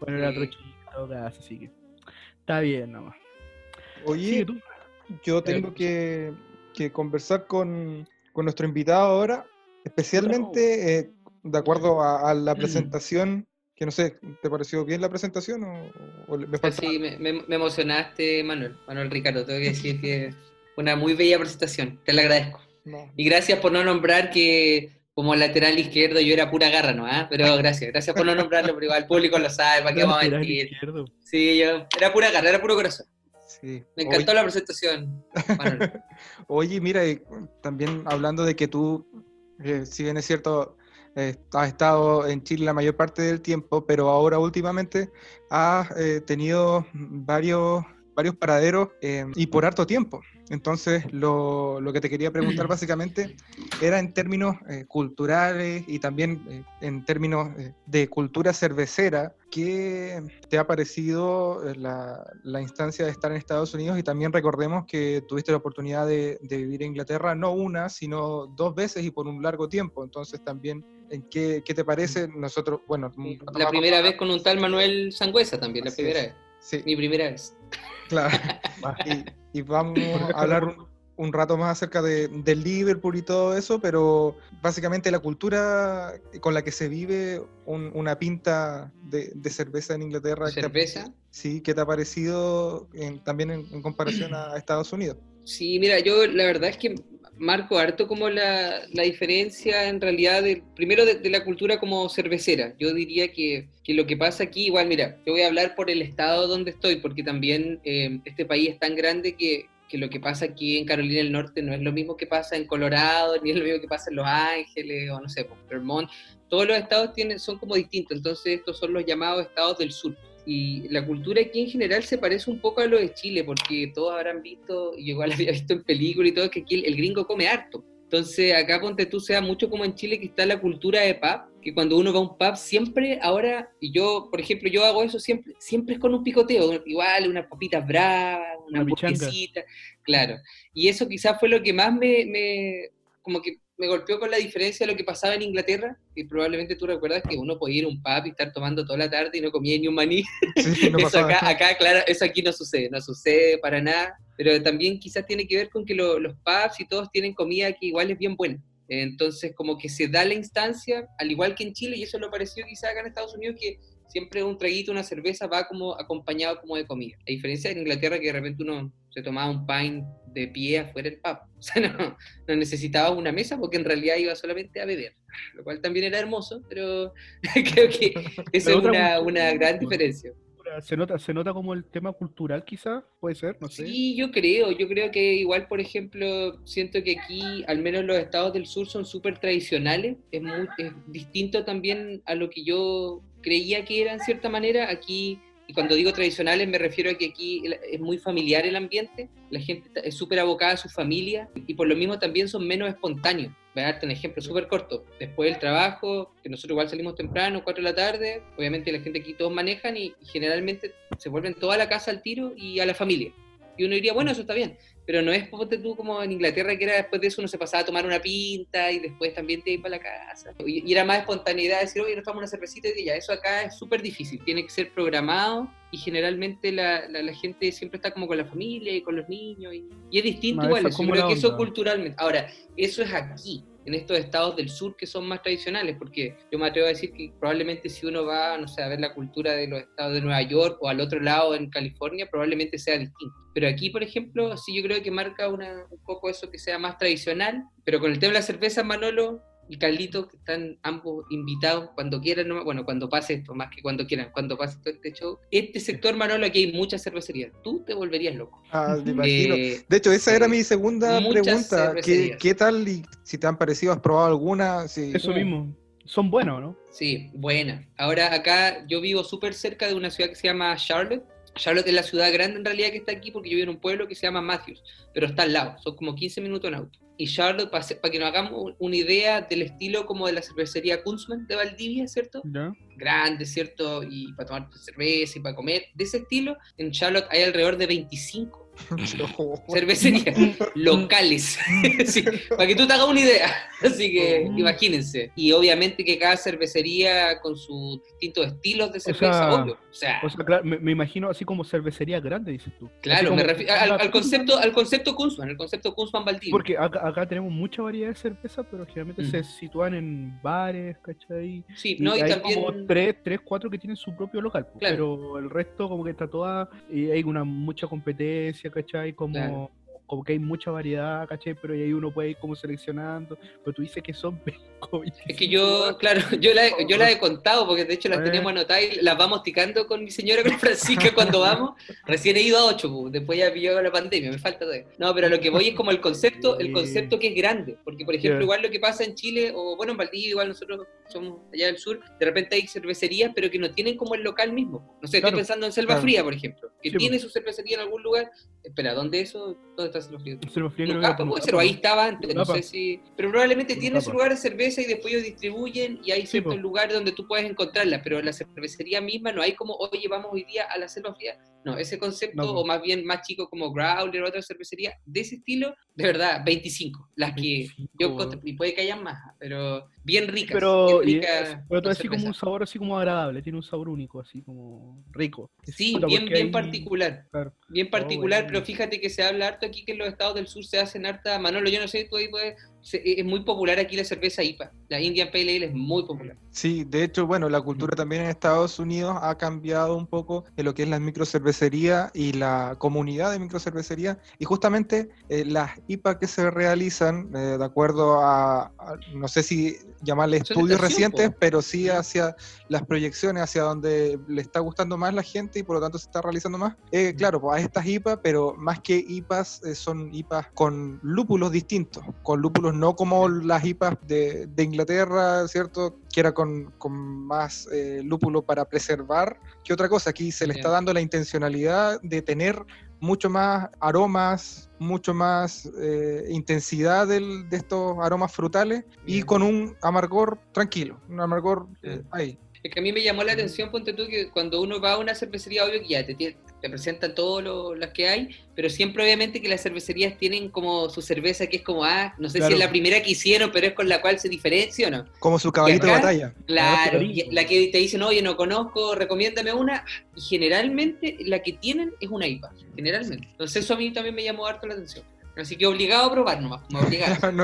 Bueno, era Sí. otro caso, así que está bien nomás. Sigue Oye, tú. yo tengo que, que conversar con, con nuestro invitado ahora, especialmente eh, de acuerdo a, a la presentación, que no sé, ¿te pareció bien la presentación o, o me falta? Sí, me, me- me emocionaste, Manuel. Manuel Ricardo, tengo que decir que una muy bella presentación. Te la agradezco. No. Y gracias por no nombrar que como lateral izquierdo yo era pura garra, ¿no? ¿Ah? Pero gracias, gracias por no nombrarlo, pero igual el público lo sabe, ¿para qué vamos a mentir? Sí, yo era pura garra, era puro corazón. Sí. Me encantó Oye- la presentación, Manuel. Oye, mira, y también hablando de que tú, eh, si bien es cierto, eh, has estado en Chile la mayor parte del tiempo, pero ahora últimamente has eh, tenido varios, varios paraderos eh, y por harto tiempo. Entonces, lo, lo que te quería preguntar básicamente era en términos eh, culturales y también eh, en términos eh, de cultura cervecera, ¿qué te ha parecido la, la instancia de estar en Estados Unidos? Y también recordemos que tuviste la oportunidad de, de vivir en Inglaterra no una, sino dos veces y por un largo tiempo. Entonces, también, ¿en qué, qué te parece? Nosotros, bueno, La primera vez con un tal Manuel Sangüesa también, la primera es. vez. Sí, Mi primera vez. claro. Y, y vamos a hablar un, un rato más acerca de, del Liverpool y todo eso, pero básicamente la cultura con la que se vive un- una pinta de, de cerveza en Inglaterra. ¿qué te- ¿Cerveza? Sí, ¿qué te ha parecido en- también en, en comparación a, a Estados Unidos? Sí, mira, yo la verdad es que marco harto como la, la diferencia en realidad, de, primero de, de la cultura como cervecera. Yo diría que, que lo que pasa aquí, igual, mira, yo voy a hablar por el estado donde estoy, porque también eh, este país es tan grande que, que lo que pasa aquí en Carolina del Norte no es lo mismo que pasa en Colorado, ni es lo mismo que pasa en Los Ángeles, o no sé, Vermont. Todos los estados tienen, son como distintos, entonces estos son los llamados estados del sur. Y la cultura aquí en general se parece un poco a lo de Chile, porque todos habrán visto, y igual había visto en películas y todo, que aquí el, el gringo come harto. Entonces acá ponte tú, sea mucho como en Chile que está la cultura de pub, que cuando uno va a un pub siempre, ahora, y yo, por ejemplo, yo hago eso siempre, siempre es con un picoteo, igual, unas papitas bravas, una hamburguesita, claro. Y eso quizás fue lo que más me, me, como que me golpeó con la diferencia de lo que pasaba en Inglaterra, que probablemente tú recuerdas que uno podía ir a un pub y estar tomando toda la tarde y no comía ni un maní. Sí, no eso acá, acá, claro, eso aquí no sucede, no sucede para nada, pero también quizás tiene que ver con que lo- los pubs y todos tienen comida que igual es bien buena. Entonces, como que se da la instancia, al igual que en Chile, y eso lo pareció quizás acá en Estados Unidos, que siempre un traguito, una cerveza va como acompañado como de comida. A diferencia de Inglaterra, que de repente uno se tomaba un pint de pie afuera del pub. O sea, no, no necesitaba una mesa porque en realidad iba solamente a beber, lo cual también era hermoso, pero creo que esa es una, una gran diferencia. Se nota, se nota como el tema cultural, quizás, puede ser, no sé. Sí, yo creo, yo creo que igual, por ejemplo, siento que aquí, al menos los estados del sur son súper tradicionales, es, muy, es distinto también a lo que yo creía que era en cierta manera, aquí y cuando digo tradicionales me refiero a que aquí es muy familiar el ambiente, la gente es súper abocada a su familia y por lo mismo también son menos espontáneos. Voy a darte un ejemplo súper corto. Después del trabajo, que nosotros igual salimos temprano, 4 de la tarde, obviamente la gente aquí todos manejan y, generalmente se vuelven toda la casa al tiro y a la familia. Y uno diría, bueno, eso está bien pero no es ponte tú como en Inglaterra que era después de eso uno se pasaba a tomar una pinta y después también te iba para la casa. Y, era más espontaneidad decir, oye, nos tomamos una cervecita y ya, eso acá es súper difícil, tiene que ser programado y generalmente la, la, gente siempre está como con la familia y con los niños y, es distinto igual, yo creo que eso culturalmente. Ahora, eso es aquí, en estos estados del sur que son más tradicionales, porque yo me atrevo a decir que probablemente si uno va, no sé, a ver la cultura de los estados de Nueva York o al otro lado en California, probablemente sea distinto. Pero aquí, por ejemplo, sí yo creo que marca una, un poco eso que sea más tradicional, pero con el tema de la cerveza, Manolo, y Carlito, que están ambos invitados cuando quieran, bueno, cuando pase esto, más que cuando quieran, cuando pase todo este show. Este sector, Manolo, aquí hay muchas cervecerías. Tú te volverías loco. Ah, me imagino. Eh, de hecho, esa era mi segunda pregunta. ¿Qué, ¿Qué, tal y si te han parecido? ¿Has probado alguna? Eso mismo. Son buenos, ¿no? Sí, buenas. Ahora, acá yo vivo súper cerca de una ciudad que se llama Charlotte. Charlotte es la ciudad grande en realidad que está aquí porque yo vivo en un pueblo que se llama Matthews, pero está al lado, son como 15 minutos en auto y Charlotte, para, que nos hagamos una idea del estilo como de la cervecería Kunzman de Valdivia, ¿cierto? Grande, ¿cierto? Y para tomar cerveza y para comer. De ese estilo, en Charlotte hay alrededor de 25 cervecerías locales. para que tú te hagas una idea. Así que mm. imagínense. Y obviamente que cada cervecería con sus distintos estilos de cerveza, o sea, O sea, claro, me, imagino así como cervecería grande, dices tú. Claro, me refiero al, concepto, al concepto Kunzman, el concepto Kunzman Valdivia. Porque acá, tenemos mucha variedad de cerveza, pero generalmente se mm. sitúan en bares, ¿cachai? Sí, no, y, hay también... como tres, tres, cuatro que tienen su propio local. Pero el resto como que está toda, y hay una mucha competencia ¿cachai? Como, como que hay mucha variedad, ¿cachai? Pero ahí uno puede ir como seleccionando, pero tú dices que son Es que yo, claro, yo la, yo la he contado, porque de hecho las eh. tenemos anotadas y las vamos ticando con mi señora, con Francisca, cuando vamos. Recién he ido a ocho, pues, después ya pilló la pandemia, me falta todavía. No, pero lo que voy es como el concepto, el concepto que es grande, porque por ejemplo, igual lo que pasa en Chile, o bueno, en Valdivia, igual nosotros somos allá del sur, de repente hay cervecerías, pero que no tienen como el local mismo. No sé, estoy pensando en Selva Fría, por ejemplo, que tiene su cervecería en algún lugar. Espera, ¿dónde eso? ¿Dónde está Ah, puede ser, ahí estaba antes, no sé si. Pero probablemente tiene su lugar de cerveza y después ellos distribuyen y hay ciertos lugares donde tú puedes encontrarla, pero en la cervecería misma no hay como, oye, vamos hoy día a la Selva Fría. No, ese concepto, o más bien más chico como Growler o otra cervecería, de ese estilo, de verdad, 25. Las que yo y puede que haya más, pero bien ricas. Pero, bien pero así como un sabor así como agradable, tiene un sabor único, así como rico. Sí, bien, bien particular. Bien particular, pero fíjate que se habla harto aquí que en los estados del sur se hacen harta, Manolo, yo no sé, tú ahí puedes es muy popular aquí la cerveza IPA. La Indian Pale Ale es muy popular. Sí, de hecho, bueno, la cultura también en Estados Unidos ha cambiado un poco en lo que es la microcervecería y la comunidad de microcervecería. Y justamente eh, las IPA que se realizan, eh, de acuerdo a, no sé si llamarle estudios recientes, pero sí hacia las proyecciones, hacia donde le está gustando más la gente y por lo tanto se está realizando más. Eh, claro, pues a estas IPA, pero más que IPAs, son IPAs con lúpulos distintos, con lúpulos no como las IPAs de, Inglaterra, ¿cierto? Que era con, más eh, lúpulo para preservar que otra cosa. Aquí se le está dando la intencionalidad de tener mucho más aromas, mucho más eh, intensidad de estos aromas frutales y con un amargor tranquilo, un amargor eh, ahí. Es que a mí me llamó la atención, ponte tú, que cuando uno va a una cervecería, obvio que ya te, te presentan todas las que hay, pero siempre obviamente que las cervecerías tienen como su cerveza que es como, ah, no sé si es la primera que hicieron, pero es con la cual se diferencia o no. Como su caballito de batalla. Claro, la que te dicen, oye, no conozco, recomiéndame una, y generalmente la que tienen es una IPA, generalmente. Entonces eso a mí también me llamó harto la atención. Así que obligado a probar nomás, no,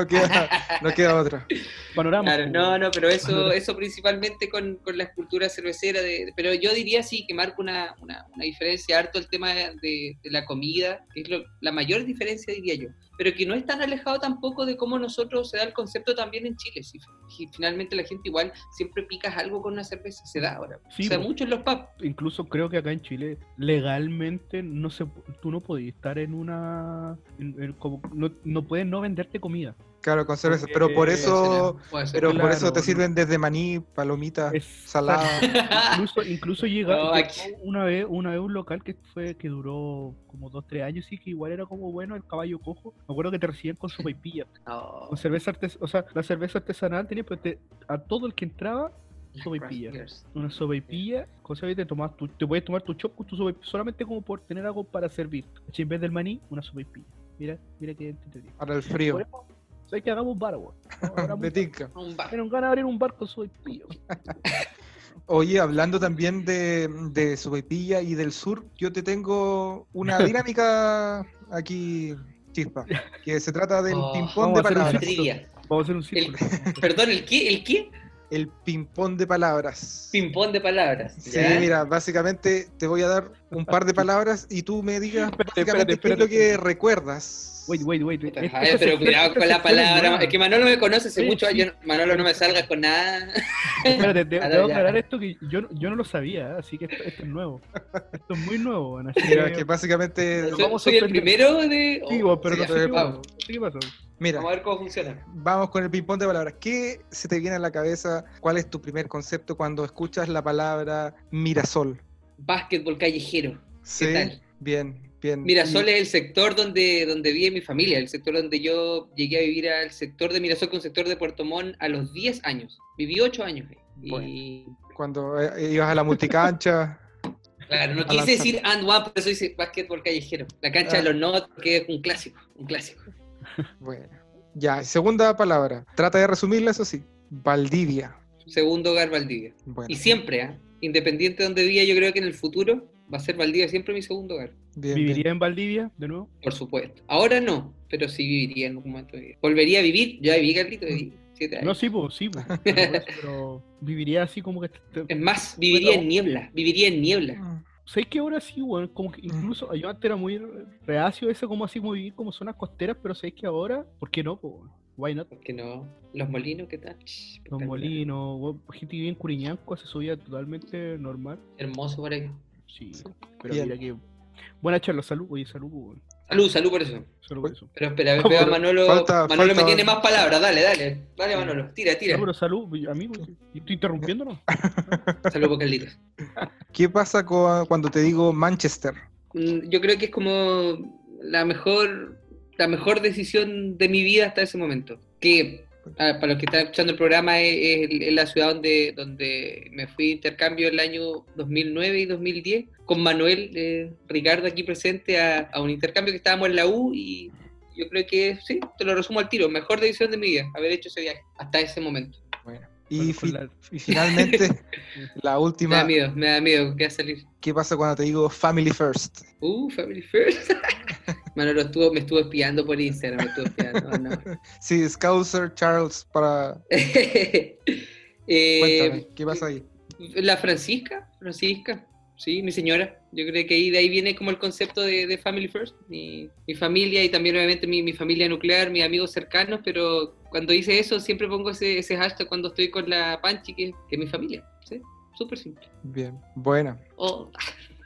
queda, no queda otra. Panorama. Claro, no, no, pero eso, eso principalmente con, con la escultura cervecera. De, pero yo diría sí que marca una, una, diferencia harto el tema de, la comida, que es la mayor diferencia, diría yo pero que no es tan alejado tampoco de cómo nosotros se da el concepto también en Chile. Si, finalmente la gente igual siempre picas algo con una cerveza, se da ahora. Sí, se da mucho en los pubs. Incluso creo que acá en Chile legalmente no se, tú no podías estar en una, como, no, no puedes no venderte comida. Claro, con cerveza. Porque- Pero por Puede eso, ser. pero por eso te no. sirven desde maní, palomitas, Es- salada. incluso, incluso llega una vez una vez un local que fue que duró como dos tres años y que igual era como bueno el caballo cojo me acuerdo que te recibían con sopa y pilla No. con cerveza artes o sea la cerveza artesanal tenía pero te- a todo el que entraba sopa y Craft pilla beers. una sopa y pilla cosa que te tomas tu, te puedes tomar tu chop con tu sopa y pilla, solamente como por tener algo para servir en vez del maní una sopa y pilla mira mira que entretenido Para el frío. por eso hay que hagamos un bar weón. De tinca. Un bar. Tienen ganas de abrir un bar con pilla Oye, hablando también de, de Sopaipilla y del sur, yo te tengo una dinámica aquí, chispa, que se trata del Oh, ping-pong de a palabras. Vamos a hacer un círculo Perdón, ¿el qué? ¿El qué? El ping-pong de palabras. Ping-pong de palabras. Sí, ¿ya? mira, básicamente te voy a dar un par de palabras y tú me digas Espérate, básicamente espérate, qué es lo espérate. que recuerdas. Wait, wait, wait. wait. Javier, pero cuidado con la palabra. Es que Manolo me conoce hace Sí, muchos sí. años. Manolo no me salga con nada. Espérate, de- Ahora debo ya. aclarar esto que yo, yo no lo sabía, ¿eh? así que esto, esto es nuevo. Esto es muy nuevo, Ana, así Mira, que- que básicamente, Nos Soy, vamos a soy el primero de. Sí, oh, vos, pero sí, no sé qué pasó. Qué mira, Vamos a ver cómo funciona. vamos con el ping-pong de palabras. ¿Qué se te viene a la cabeza? ¿Cuál es tu primer concepto cuando escuchas la palabra Mirasol? Básquetbol callejero. Sí, tal? bien, bien. Mirasol Y- es el sector donde, donde vive mi familia, el sector donde yo llegué a vivir al sector de Mirasol con sector de Puerto Montt a los 10 años. Viví 8 años ahí. Y cuando eh, ibas a la multicancha. claro, no quise decir and one, por eso dice básquetbol callejero. La cancha Ah. de los not, que es un clásico, un clásico. Bueno, ya, segunda palabra. Trata de resumirla, eso sí. Valdivia. Segundo hogar Valdivia. Bueno, Y siempre, ¿ah? independiente de donde viva, yo creo que en el futuro va a ser Valdivia siempre mi segundo hogar. bien, ¿Viviría bien. en Valdivia de nuevo? Por supuesto. Ahora no, pero sí viviría en algún momento de vida. Volvería a vivir, ya viví, Carlito, viví siete años. No, sí, pues, sí, po. Pero, por eso, pero viviría así como que... te- Es más, viviría Bueno. en niebla, viviría en niebla. ¿Sabes que ahora sí, weón? Como que incluso yo antes era muy reacio eso, como así, vivir como zonas costeras, pero ¿sabes que ahora? ¿Por qué no, po? Why not? Porque no, los molinos, ¿qué tal? Los molinos, weón, gente que vive en Curiñanco hace su vida totalmente normal. Hermoso por ahí. Sí, pero Bien. mira que... Buena charla, salud, oye, salud, weón. Salud, salud por eso. Solo por eso. Pero espera, a pero Manolo. falta- Manolo falta- me tiene más palabras, dale, dale. Dale, Manolo, tira, tira. No, pero salud, amigo. ¿y ¿Estoy interrumpiendo no? Salud por Carlitos. ¿Qué pasa cuando te digo Manchester? Mm, Yo creo que es como la mejor, la mejor decisión de mi vida hasta ese momento. Que ah, para los que están escuchando el programa es, es- es la ciudad donde, donde me fui de intercambio el año 2009 y 2010 con Manuel eh, Ricardo aquí presente a, a un intercambio que estábamos en la U y yo creo que sí, te lo resumo al tiro, mejor decisión de mi vida, haber hecho ese viaje hasta ese momento. Y, Bueno, con fi- la- y finalmente, la Me da última, miedo, me da miedo que va a salir. ¿qué pasa cuando te digo Family First? Uh, Family First. Manolo estuvo, me estuvo espiando por Instagram, me estuvo espiando. oh, no. Sí, Scouser Charles para... Eh, Cuéntame, ¿qué pasa ahí? La Francisca, Francisca, sí, mi señora. Yo creo que ahí, de ahí viene como el concepto de, de Family First. Mi, mi familia y también obviamente mi, mi familia nuclear, mis amigos cercanos, pero cuando hice eso siempre pongo ese, ese hashtag cuando estoy con la Panchi, que, que es mi familia. ¿sí? Súper simple. Bien, buena. Oh.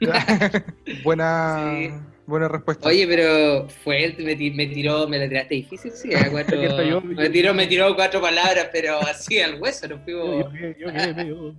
buena, Sí. Buena respuesta. Oye, pero fuerte, me, me tiró, me la tiraste difícil, sí, a cuatro, yo- me, tiró, me tiró cuatro palabras, pero así al hueso, nos Yo, fuimos...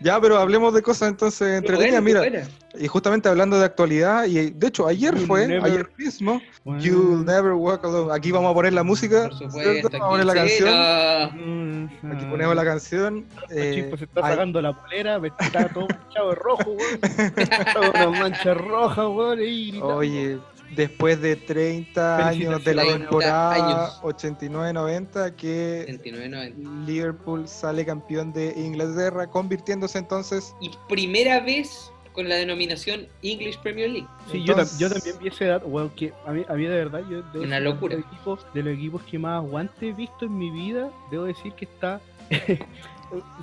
Ya, pero hablemos de cosas entonces entretenidas. bueno, Mira, buena. y justamente hablando de actualidad, y de hecho ayer fue, never- ayer mismo, Bueno. You'll Never Walk Alone. Aquí vamos a poner la música, Por supuesto, Vamos a poner la sí, canción. no. Mm, Aquí ah. ponemos la canción. La eh, se está sacando la polera, me está todo manchado de rojo, weón. Mancha roja, weón. Oye, después de 30 años de la temporada años. 89-90 que 29, 90. Liverpool sale campeón de Inglaterra, convirtiéndose entonces Y primera vez con la denominación English Premier League. Sí, yo, tam- Entonces- yo también vi ese dato, weón, que a mí, a mí de verdad, yo debo Una locura. De los, equipos, de los equipos que más aguante he visto en mi vida, debo decir que está...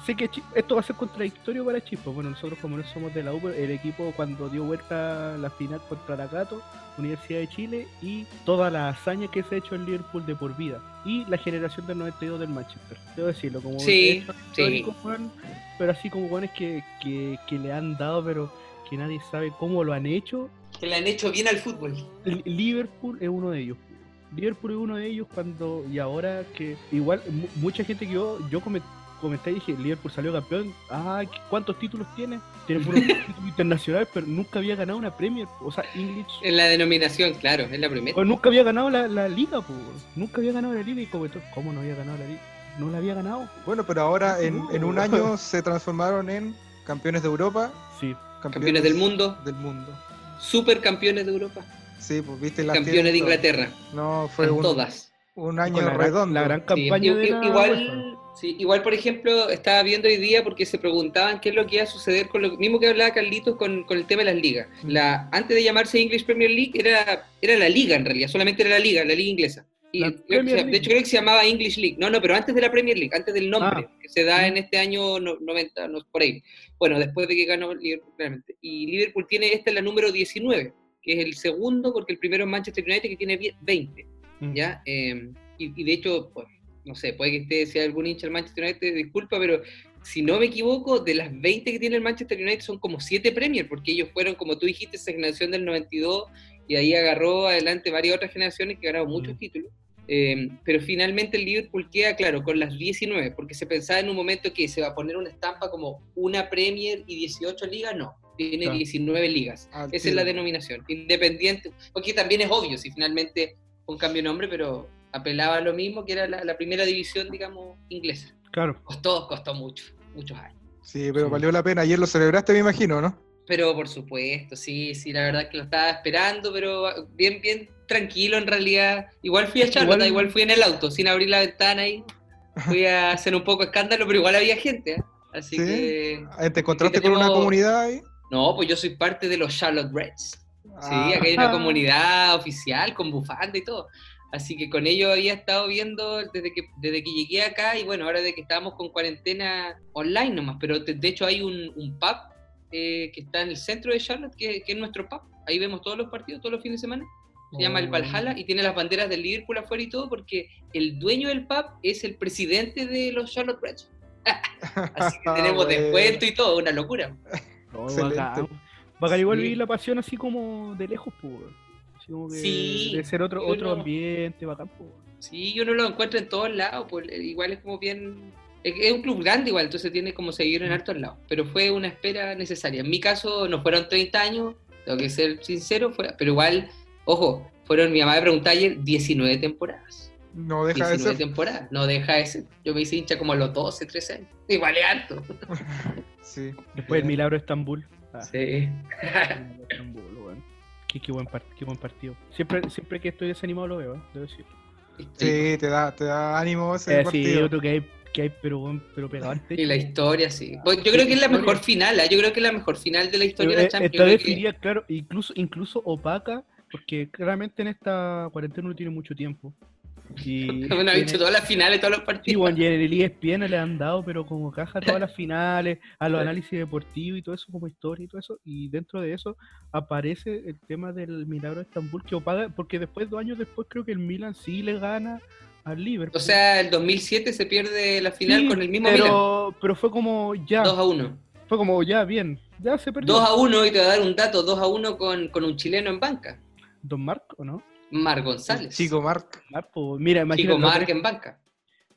sé que esto va a ser contradictorio para Chispa, bueno, nosotros como no somos de la U, el equipo cuando dio vuelta la final contra la Cato, Universidad de Chile, y toda la hazaña que se ha hecho en Liverpool de por vida, y la generación del 92 del Manchester, debo decirlo, como Sí, sí. pero así como buenos que, que, que le han dado, pero que nadie sabe cómo lo han hecho, Que le han hecho bien al fútbol. Li- Liverpool es uno de ellos. Liverpool es uno de ellos cuando y ahora que igual mu- mucha gente que yo yo come- comenté y dije Liverpool salió campeón. Ah cuántos títulos tiene tiene puros títulos internacionales pero nunca había ganado una Premier o sea English. En la denominación, claro, es la primera. pues nunca había ganado la, la liga pues nunca había ganado la liga y como entonces, cómo no había ganado la liga no la había ganado. Bueno, pero ahora en, en un No. año se transformaron en campeones de Europa, sí. Campeones del mundo, Del mundo. supercampeones de Europa, Sí, pues viste las campeones de Inglaterra, No, fue en un, todas. un año la gran- redondo. la gran campaña de la igual, sí, igual, por ejemplo, estaba viendo hoy día porque se preguntaban qué es lo que iba a suceder con lo mismo que hablaba Carlitos con, con el tema de las ligas. Mm. La, antes de llamarse English Premier League era, era la liga en realidad, solamente era la liga, la liga inglesa. Y La creo que Premier se- League. de hecho creo que se llamaba English League. No, no, pero antes de la Premier League, antes del nombre, Ah. que se da Mm. en este año no- 90, no, por ahí. Bueno, después de que ganó Liverpool, claramente. Y Liverpool tiene, esta es la número 19, que es el segundo, porque el primero es Manchester United, que tiene 20. Mm. ¿ya? Eh, y, y de hecho, pues, no sé, puede que esté, sea algún hincha del Manchester United, disculpa, pero si no me equivoco, de las 20 que tiene el Manchester United son como 7 Premier, porque ellos fueron, como tú dijiste, esa generación del 92, y ahí agarró adelante varias otras generaciones que ganaron muchos Mm. títulos. Eh, pero finalmente el Liverpool queda, claro, con las 19, porque se pensaba en un momento que se va a poner una estampa como una Premier y 18 ligas, no, tiene Claro. 19 ligas. Esa es la denominación, independiente, porque también es obvio, si finalmente un cambio de nombre, pero apelaba a lo mismo que era la, la primera división, digamos, inglesa. claro Costó, costó mucho, muchos años. Sí, pero Sí. valió la pena. Ayer lo celebraste, me imagino, ¿no? Pero por supuesto, sí, sí, la verdad que lo estaba esperando, pero bien, bien tranquilo en realidad. Igual fui a Es Charlotte, igual- igual... fui en el auto, sin abrir la ventana y fui a hacer un poco de escándalo, pero igual había gente, ¿eh? Así Sí. que... Ah, ¿Te encontraste con una comunidad ahí? No, pues yo soy parte de los Charlotte Reds. Sí, Ah, acá hay una comunidad oficial con bufanda y todo. Así que con ellos había estado viendo desde que, desde que llegué acá y bueno, ahora de que estábamos con cuarentena online nomás, pero de, de hecho hay un, un pub eh, que está en el centro de Charlotte, que, que es nuestro pub. Ahí vemos todos los partidos, todos los fines de semana. Se llama el Oh. Valhalla y tiene las banderas del Liverpool afuera y todo porque el dueño del pub es el presidente de los Charlotte Reds. Así que tenemos Bueno. descuento y todo, una locura. No, Excelente. bacán. Bacán, igual Sí. vivir la pasión así como de lejos, pues. Así como que Sí, de ser otro, yo otro no- ambiente, bacán, pues. Sí, yo no lo encuentro en todos lados, pues igual es como bien... Es un club grande igual, entonces tiene como seguir en hartos lados, pero fue una espera necesaria. En mi caso no fueron 30 años, tengo que ser sincero, fue- pero igual, ojo, fueron, mi mamá me preguntaba ayer, 19 temporadas. No deja de 19 ser. temporadas, no deja de ser. Yo me hice hincha como a los 12, 13 años. Igual es harto. Sí. Después el milagro de Estambul. Ah, Sí. Qué, qué buen part- qué buen partido. Siempre, siempre que estoy desanimado lo veo, ¿eh? debo decir. Sí, te da, te da ánimo ese Eh, sí, partido. otro que hay, que hay pero, pero pegado. Y la historia, sí. Pues yo creo que es la mejor final, ¿ah? yo creo que es la mejor final de la historia de la Eh, Champions. Esta Yo vez que- sería, claro, incluso, incluso opaca, porque claramente en esta cuarentena no tiene mucho tiempo. Y Bueno, ha visto todas las finales, todos los Sí, partidos. bueno, y en el ESPN le han dado, pero como caja a todas las finales, a los Sí. análisis deportivos y todo eso, como historia y todo eso, y dentro de eso aparece el tema del milagro de Estambul que opaga, porque después, dos años después, creo que el Milan sí le gana al Liverpool. O sea, el 2007 se pierde la final Sí, con el mismo Milan. pero, pero fue como ya, 2 a 1. fue como ya, bien, ya se perdió. 2 a 1, y te voy a dar un dato, 2 a 1 con, con un chileno en banca, Don Marc, ¿o no? Mar González. Chico. Marco, mira, Chico imagínate. Marc otra- en banca.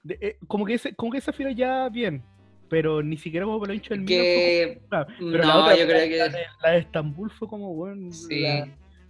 de- eh, como, que ese, como que esa final ya bien, pero ni siquiera como lo del Milan. fue Que pero no, la otra, yo creo que la de, la de Estambul fue como, bueno, sí. la-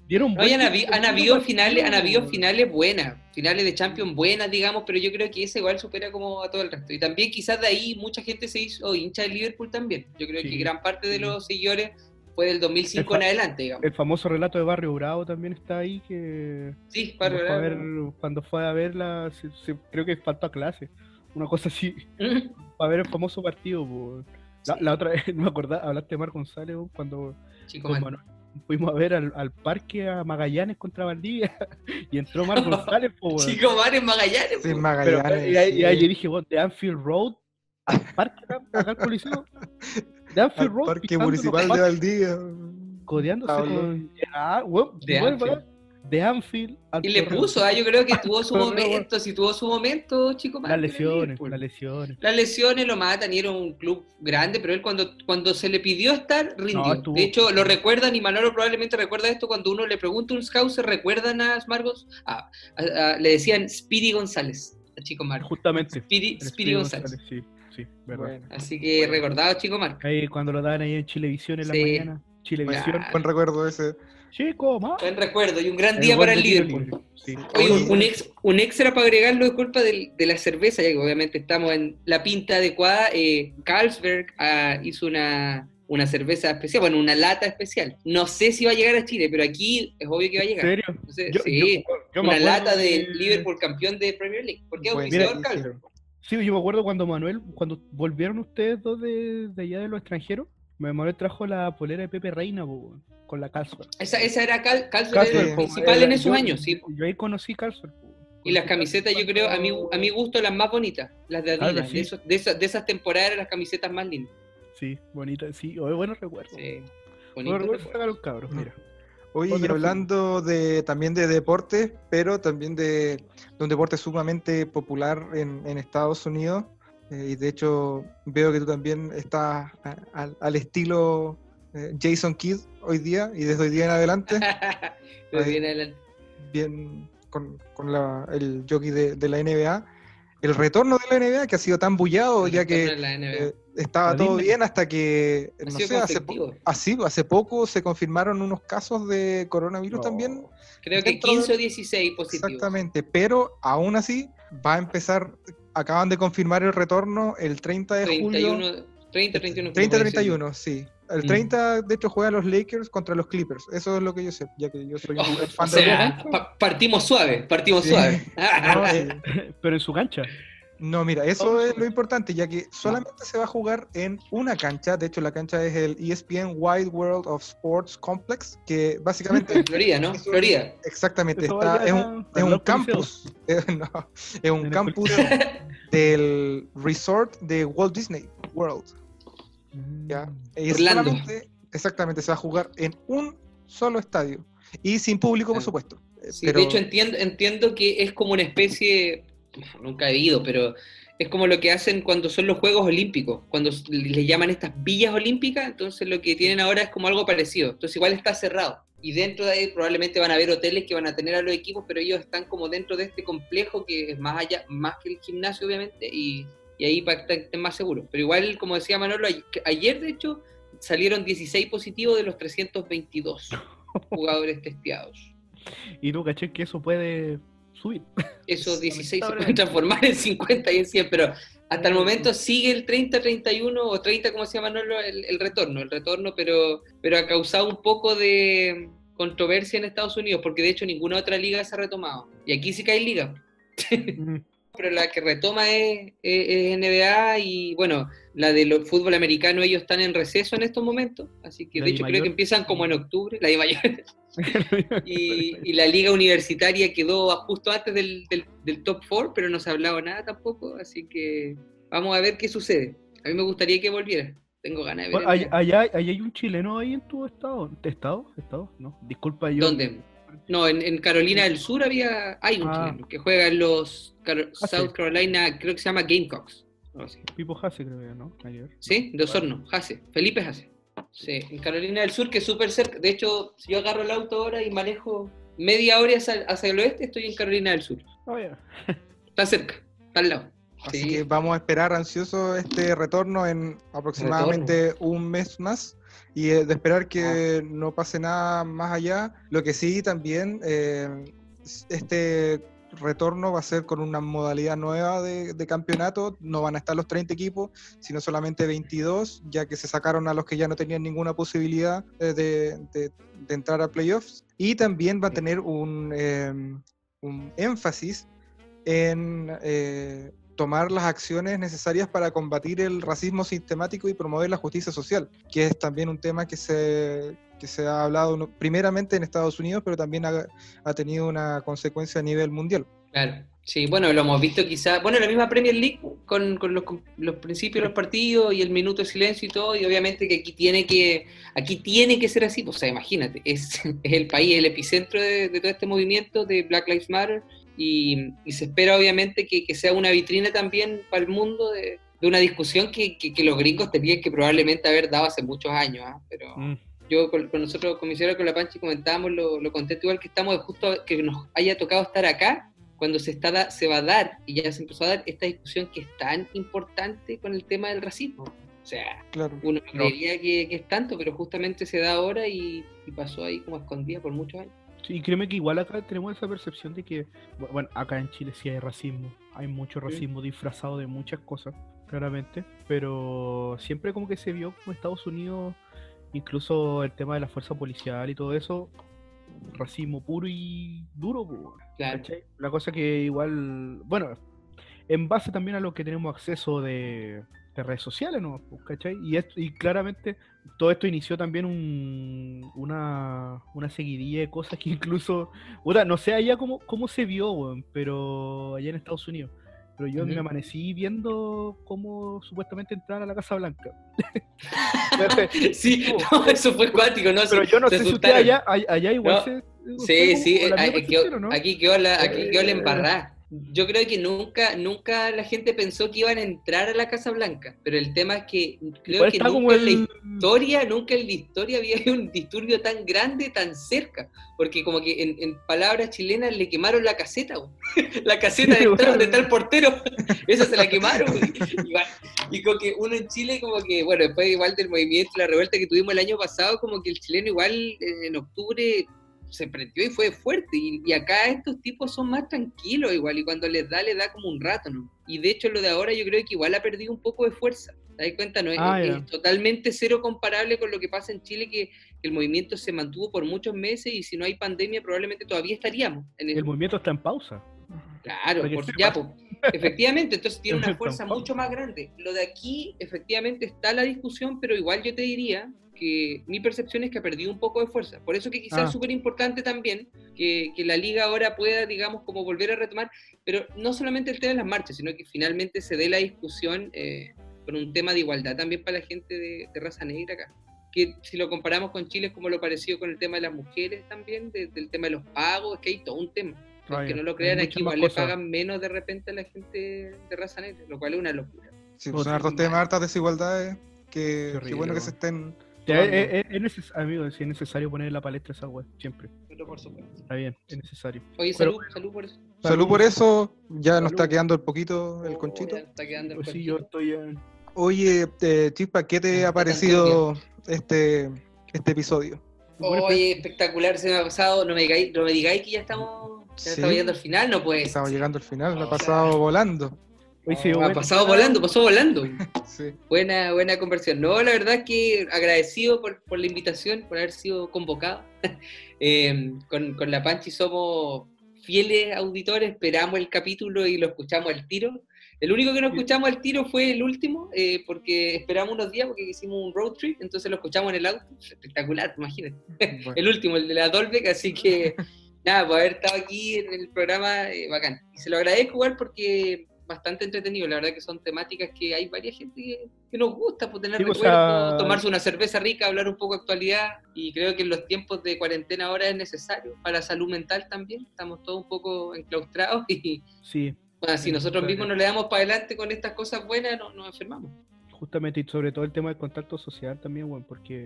dieron No, han, vuelta habi- y- han habido finales, han habido finales buenas, finales de Champions buenas, digamos, pero yo creo que ese igual supera como a todo el resto. Y también quizás de ahí mucha gente se hizo hincha de Liverpool también. Yo creo Sí, que gran parte de los seguidores fue del 2005 El en adelante, digamos. El famoso relato de Barrio Bravo también está ahí, que Sí, cuando para fue, a ver, cuando fue a verla, se- se- creo que faltó a clase, una cosa así, para ver el famoso partido. La, Sí. la otra vez, no me acordaba, hablaste de Mar González cuando Chico. Manuel fuimos a ver al, al parque a Magallanes contra Valdivia y entró Mar González. po. Chico Mar en Magallanes. Sí. Pero, y, ahí- y yo dije, bueno, de Anfield Road al parque acá, acá al Coliseo, de Anfield Road, Parque Municipal de Valdivia. codeándose con. Ah, weón, De Anfield. ¿verdad? de Anfield al Y le puso, ah, yo creo que tuvo su momento, si tuvo su momento, chico. Las lesiones, las lesiones. Las lesiones lo matan y era un club grande, pero él cuando, cuando se le pidió estar, rindió. No, de hecho, lo recuerdan y Manolo probablemente recuerda esto cuando uno le pregunta a un scout, ¿se recuerdan a Marcos? Ah, a- a- le decían Speedy González, a Chico Marco. Justamente. Speedy, Speedy Espíritu González. Sí, sí, verdad. Bueno, Así que recordado, Chico Marco. Ahí cuando lo daban ahí en Chilevisión en la mañana. Chilevisión. Buen recuerdo ese. Chico, más. Buen recuerdo y un gran El día para de el Liverpool. libre. Sí. Oye, un, ex, un extra para agregarlo, disculpa, del- de, la cerveza, ya que obviamente estamos en la pinta adecuada. Eh, Carlsberg ah, hizo una, una cerveza especial, bueno, una lata especial. No sé si va a llegar a Chile, pero aquí es obvio que va a ¿En llegar. serio? No sé, Yo- sí, yo- yo me una lata de que- Liverpool campeón de Premier League. ¿Por qué Bueno, mira, Carlsberg? Sí, yo me acuerdo cuando Manuel, cuando volvieron ustedes dos de, de allá de los extranjeros, Manuel trajo la polera de Pepe Reina po, con la Carlsberg. Esa, esa era Cal- era el principal era- en esos yo- años, sí. Yo ahí conocí po, weón. Y las camisetas, yo creo, a mi, a mi gusto, las más bonitas, las de Adidas. Sí. de, esos- de esas, de esas temporadas eran las camisetas más lindas. Sí, bonita, sí, buenos recuerdos. Sí, bonitos recuerdos recuerdos. sacaron cabros, mira. Oye, y hablando de, también de deportes, pero también de, de un deporte sumamente popular en, en Estados Unidos, eh, y de hecho veo que tú también estás a- al- al estilo eh, Jason Kidd hoy día, y desde hoy día en adelante, adelante. bien con, con la- el jockey de, de la NBA. El retorno de la NBA que ha sido tan bullado, ya que eh, estaba La todo Disney. bien hasta que, Ha no sé, hace, así, hace poco se confirmaron unos casos de coronavirus No. también. Creo que dentro de- 15 o 16 positivos. Exactamente, pero aún así va a empezar, acaban de confirmar el retorno el 30 de julio. 31, 30, 31. creo que puede ser. 30-31, sí. El Mm. 30 de hecho juegan los Lakers contra los Clippers. Eso es lo que yo sé, ya que yo soy un Oh, o fan de sea, pa- partimos suave, partimos Sí. suave. No, eh, Pero en su cancha. No, mira, eso Oh, es lo importante, ya que solamente se va a jugar en una cancha. De hecho, la cancha es el ESPN Wide World of Sports Complex, que básicamente, Florida, ¿no? Florida. exactamente, está, es un, al es un campus, eh, no, es un campus del resort de Walt Disney World. ¿Ya? Y Orlando. solamente, exactamente, se va a jugar en un solo estadio y sin público, por Claro. supuesto. Eh, Sí, pero- De hecho, entiendo, entiendo que es como una especie, nunca he ido, pero es como lo que hacen cuando son los Juegos Olímpicos, cuando les llaman estas villas olímpicas, entonces lo que tienen ahora es como algo parecido, entonces igual está cerrado. Y dentro de ahí probablemente van a haber hoteles que van a tener a los equipos, pero ellos están como dentro de este complejo que es más allá, más que el gimnasio obviamente, y, y ahí para que estén más seguros. Pero igual, como decía Manolo, ayer de hecho salieron 16 positivos de los 322 jugadores testeados. Y tú caché que eso puede subir. Esos 16 se pueden transformar en 50 y en 100, pero hasta el momento sigue el 30-31 o 30, como llama Manolo, el, el retorno, el retorno, pero, pero ha causado un poco de controversia en Estados Unidos, porque de hecho ninguna otra liga se ha retomado. Y aquí sí que hay liga. Pero la que retoma es, es- es NBA y bueno, la del fútbol americano ellos están en receso en estos momentos, así que de hecho creo que empiezan como en octubre, la I mayor, y, y la liga universitaria quedó justo antes del, del, del top 4, pero no se ha hablado nada tampoco, así que vamos a ver qué sucede. A mí me gustaría que volviera. Tengo ganas de ver. Allá- allá hay un chileno ahí en tu estado. ¿Estado? ¿Estado? No. Disculpa yo. ¿Dónde? No, en, en Carolina del Sur había hay un Ah. chileno que juega en los Car- Ah, sí. South Carolina, creo que se llama Gamecocks. Pipo Hase, creo que, ¿no? Ayer. ¿Sí? De Osorno, Jase, Felipe Jase. Sí, en Carolina del Sur, que es súper cerca. De hecho, si yo agarro el auto ahora y manejo media hora hacia, hacia el oeste, estoy en Carolina del Sur. Oh. Está cerca, está al lado. Así Sí. que vamos a esperar ansioso este retorno en aproximadamente un mes más y de esperar que no pase nada más allá. Lo que sí también, eh, este retorno va a ser con una modalidad nueva de, de campeonato. No van a estar los 30 equipos, sino solamente 22, ya que se sacaron a los que ya no tenían ninguna posibilidad eh, de, de- de entrar a playoffs. Y también va a tener un, eh, un énfasis en eh, tomar las acciones necesarias para combatir el racismo sistemático y promover la justicia social, que es también un tema que se, que se ha hablado primeramente en Estados Unidos, pero también ha, tenido una consecuencia a nivel mundial. Claro. Sí, bueno, lo hemos visto quizá, bueno, la misma Premier League con, con los, los, principios de los partidos y el minuto de silencio y todo, y obviamente que aquí tiene que, aquí tiene que ser así, pues, o sea, imagínate, es, es el país, el epicentro de, todo este movimiento de Black Lives Matter, y, se espera obviamente que, que, sea una vitrina también para el mundo de, de una discusión que, que, los gringos tenían que probablemente haber dado hace muchos años, ¿ah? pero... Mm yo con, nosotros, con mi señora, con la Panchi, comentábamos lo, lo contento igual que estamos de justo que nos haya tocado estar acá cuando se, está, se va a dar, y ya se empezó a dar, esta discusión que es tan importante con el tema del racismo. O sea, uno creería que, es tanto, pero justamente se da ahora y, pasó ahí como escondida por muchos años. Sí, créeme que igual acá tenemos esa percepción de que, bueno, acá en Chile sí hay racismo, hay mucho racismo disfrazado de muchas cosas, claramente, pero siempre como que se vio como Estados Unidos incluso el tema de la fuerza policial y todo eso, racismo puro y duro. La cosa que igual, bueno, en base también a lo que tenemos acceso de, redes sociales, ¿no? ¿cachai? Y, y claramente todo esto inició también un, una, una seguidilla de cosas que incluso, no sé allá cómo, cómo se vio, pero allá en Estados Unidos pero yo me amanecí viendo cómo supuestamente entrar a la Casa Blanca. sí, eso fue cuático, ¿no? Pero yo no sé si usted allá, allá igual se... Sí, sí, aquí, quedó, la, aquí quedó la embarrada yo creo que nunca, nunca la gente pensó que iban a entrar a la Casa Blanca, pero el tema es que creo que nunca en la historia, nunca en la historia había un disturbio tan grande, tan cerca, porque como que en, palabras chilenas le quemaron la caseta, la caseta de donde está el portero, esa se la quemaron, y, como que uno en Chile como que, bueno, después igual del movimiento, la revuelta que tuvimos el año pasado, como que el chileno igual eh, en octubre se prendió y fue fuerte. Y, acá estos tipos son más tranquilos igual, y cuando les da, les da como un rato, ¿no? Y de hecho lo de ahora yo creo que igual ha perdido un poco de fuerza. ¿Te das cuenta? No es, ah, totalmente cero comparable con lo que pasa en Chile, que, el movimiento se mantuvo por muchos meses y si no hay pandemia probablemente todavía estaríamos. En el... movimiento está en pausa. Claro, ya, pues, efectivamente, entonces tiene una fuerza mucho más grande. Lo de aquí, efectivamente, está la discusión, pero igual yo te diría que mi percepción es que ha perdido un poco de fuerza. Por eso que quizás es ah. súper importante también que, que, la liga ahora pueda, digamos, como volver a retomar, pero no solamente el tema de las marchas, sino que finalmente se dé la discusión eh, con un tema de igualdad también para la gente de, raza negra acá. Que si lo comparamos con Chile es como lo parecido con el tema de las mujeres también, del tema de los pagos, que hay todo un tema. que no lo crean, aquí igual le pagan menos de repente a la gente de raza negra, lo cual es una locura. Sí, son hartos temas, hartas desigualdades, que, que bueno que se estén es, amigo, si es necesario poner en la palestra esa web, siempre. Pero por supuesto. Está bien, es necesario. Oye, salud, salud por eso. Salud por eso, ya nos está quedando el poquito el oh, conchito. está quedando el pues sí, yo estoy en... Oye, eh, Chispa, ¿qué te ha parecido este, este episodio? Oye, espectacular, se me ha pasado, no me digáis, no me digáis que ya estamos, ya estamos llegando al final, no pues. Estamos llegando al final, me ha pasado volando. Ha pasado volando, pasó volando. Buena, buena conversión. No, la verdad es que agradecido por, la invitación, por haber sido convocado. Eh, con, la Panchi somos fieles auditores, esperamos el capítulo y lo escuchamos al tiro. El único que no escuchamos al tiro fue el último, eh, porque esperamos unos días porque hicimos un road trip, entonces lo escuchamos en el auto. Espectacular, imagínate. el último, el de la Dolbeck, así que nada, por haber estado aquí en el programa, eh, bacán. Y se lo agradezco igual porque bastante entretenido. La verdad que son temáticas que hay varias gente que, nos gusta, pues, tener pues, recuerdos, tomarse una cerveza rica, hablar un poco de actualidad. Y creo que en los tiempos de cuarentena ahora es necesario para salud mental también. Estamos todos un poco enclaustrados y sí, si nosotros mismos no le damos para adelante con estas cosas buenas, no, nos enfermamos. Justamente, y sobre todo el tema del contacto social también, bueno, porque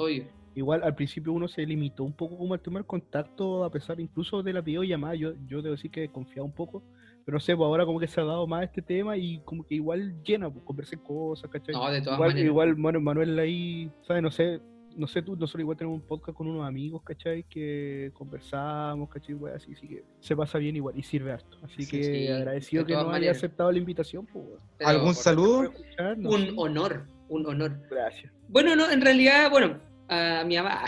igual al principio uno se limitó un poco como el tema del contacto, a pesar incluso de la videollamada, yo, yo debo decir que confiaba un poco, pero no sé, pues ahora como que se ha dado más este tema y como que igual llena, pues conversé cosas, ¿cachai? No, de todas igual, maneras. Igual Manuel ahí, ¿sabes? No sé, no sé tú, nosotros igual tenemos un podcast con unos amigos, ¿cachai? Que conversamos, ¿cachai? así, así que se pasa bien igual y sirve harto. Así que agradecido que nos haya aceptado la invitación. Pues, ¿Algún saludo? un honor, un honor. Gracias. Bueno, no, en realidad, bueno, a mi mamá.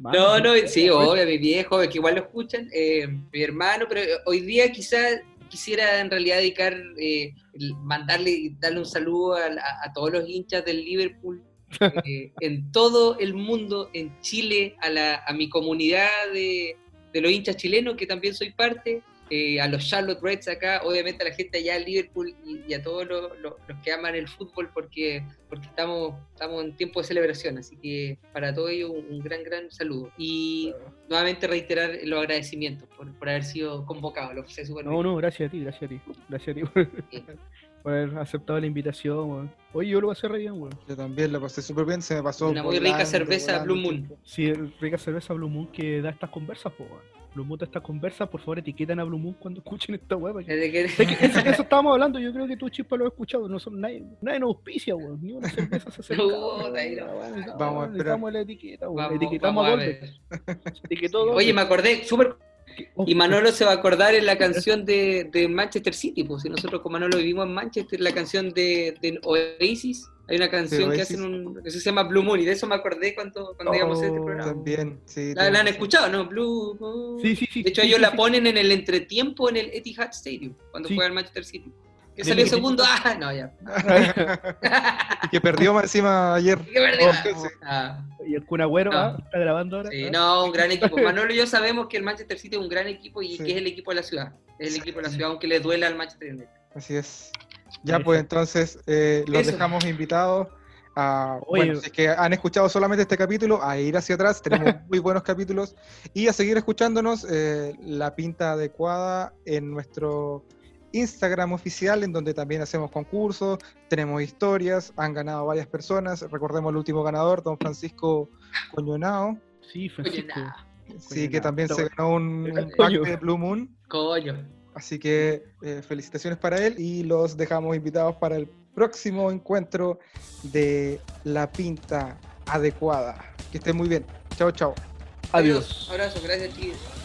no, no, no, sí, obvio, a mi viejo, que igual lo escuchan, eh, mi hermano, pero hoy día quizás quisiera en realidad dedicar, eh, mandarle, darle un saludo a, todos los hinchas del Liverpool eh, en todo el mundo, en Chile, a, la, a mi comunidad de, de los hinchas chilenos, que también soy parte, eh, a los Charlotte Reds acá, obviamente a la gente allá en Liverpool y, y a todos los, los- los que aman el fútbol porque, porque estamos, estamos en tiempo de celebración, así que para todos ellos un, un gran, gran saludo. Y nuevamente reiterar los agradecimientos por, por haber sido convocado, lo No, bien. no, gracias a ti, gracias a ti. Gracias a ti por, haber aceptado la invitación, weón. Oye, yo lo pasé re bien, weón. Yo también la pasé súper bien, se me pasó. Una muy rica cerveza volando Blue Moon. Sí, rica cerveza Blue Moon que da estas conversas, po, weón. Blue Moon da estas conversas, por favor etiquetan a Blue Moon cuando escuchen esta weá. para que- eso, eso estábamos hablando, yo creo que tú, Chispa, lo has escuchado. No son, nadie, nadie nos auspicia, weón. Ni una cerveza se acerca. No, ahí no. weón, Vamos a esperar. necesitamos la etiqueta, weón. Vamos- Etiquetamos vamos a a Oye, me acordé, súper Y Manolo se va a acordar en la canción de, de Manchester City, pues si nosotros con Manolo vivimos en Manchester, la canción de, de Oasis, hay una canción que hacen un, que se llama Blue Moon, y de eso me acordé cuando, cuando íbamos a este Oh, programa. También, sí. La, la han escuchado, ¿no? Blue Moon. Sí, sí, sí. De hecho, sí, ellos sí, la ponen en el entretiempo en el Etihad Stadium, cuando Sí. juega el Manchester City. Que salió segundo, ah, no, ya. Y que perdió más encima ayer. Qué verdad. Oh, sí. Ah, Y el Kun Agüero No. ah, está grabando ahora. sí, ah. no, un gran equipo. Manolo y yo sabemos que el Manchester City es un gran equipo y Sí. que es el equipo de la ciudad. Es el equipo de la ciudad, aunque le duela al Manchester United. Así es. Ya, pues entonces eh, los Eso. dejamos invitados a, Oye. bueno, si es que han escuchado solamente este capítulo, a ir hacia atrás, tenemos muy buenos capítulos, y a seguir escuchándonos eh, la pinta adecuada en nuestro Instagram oficial, en donde también hacemos concursos, tenemos historias, han ganado varias personas, recordemos el último ganador, don Francisco Coñonao, Sí, Francisco. Sí, que también se ganó un, pack Coño. de Blue Moon. Coño. Así que eh, felicitaciones para él y los dejamos invitados para el próximo encuentro de la pinta adecuada. Que estén muy bien. Chao, chao. Adiós. Abrazo, gracias, chicos.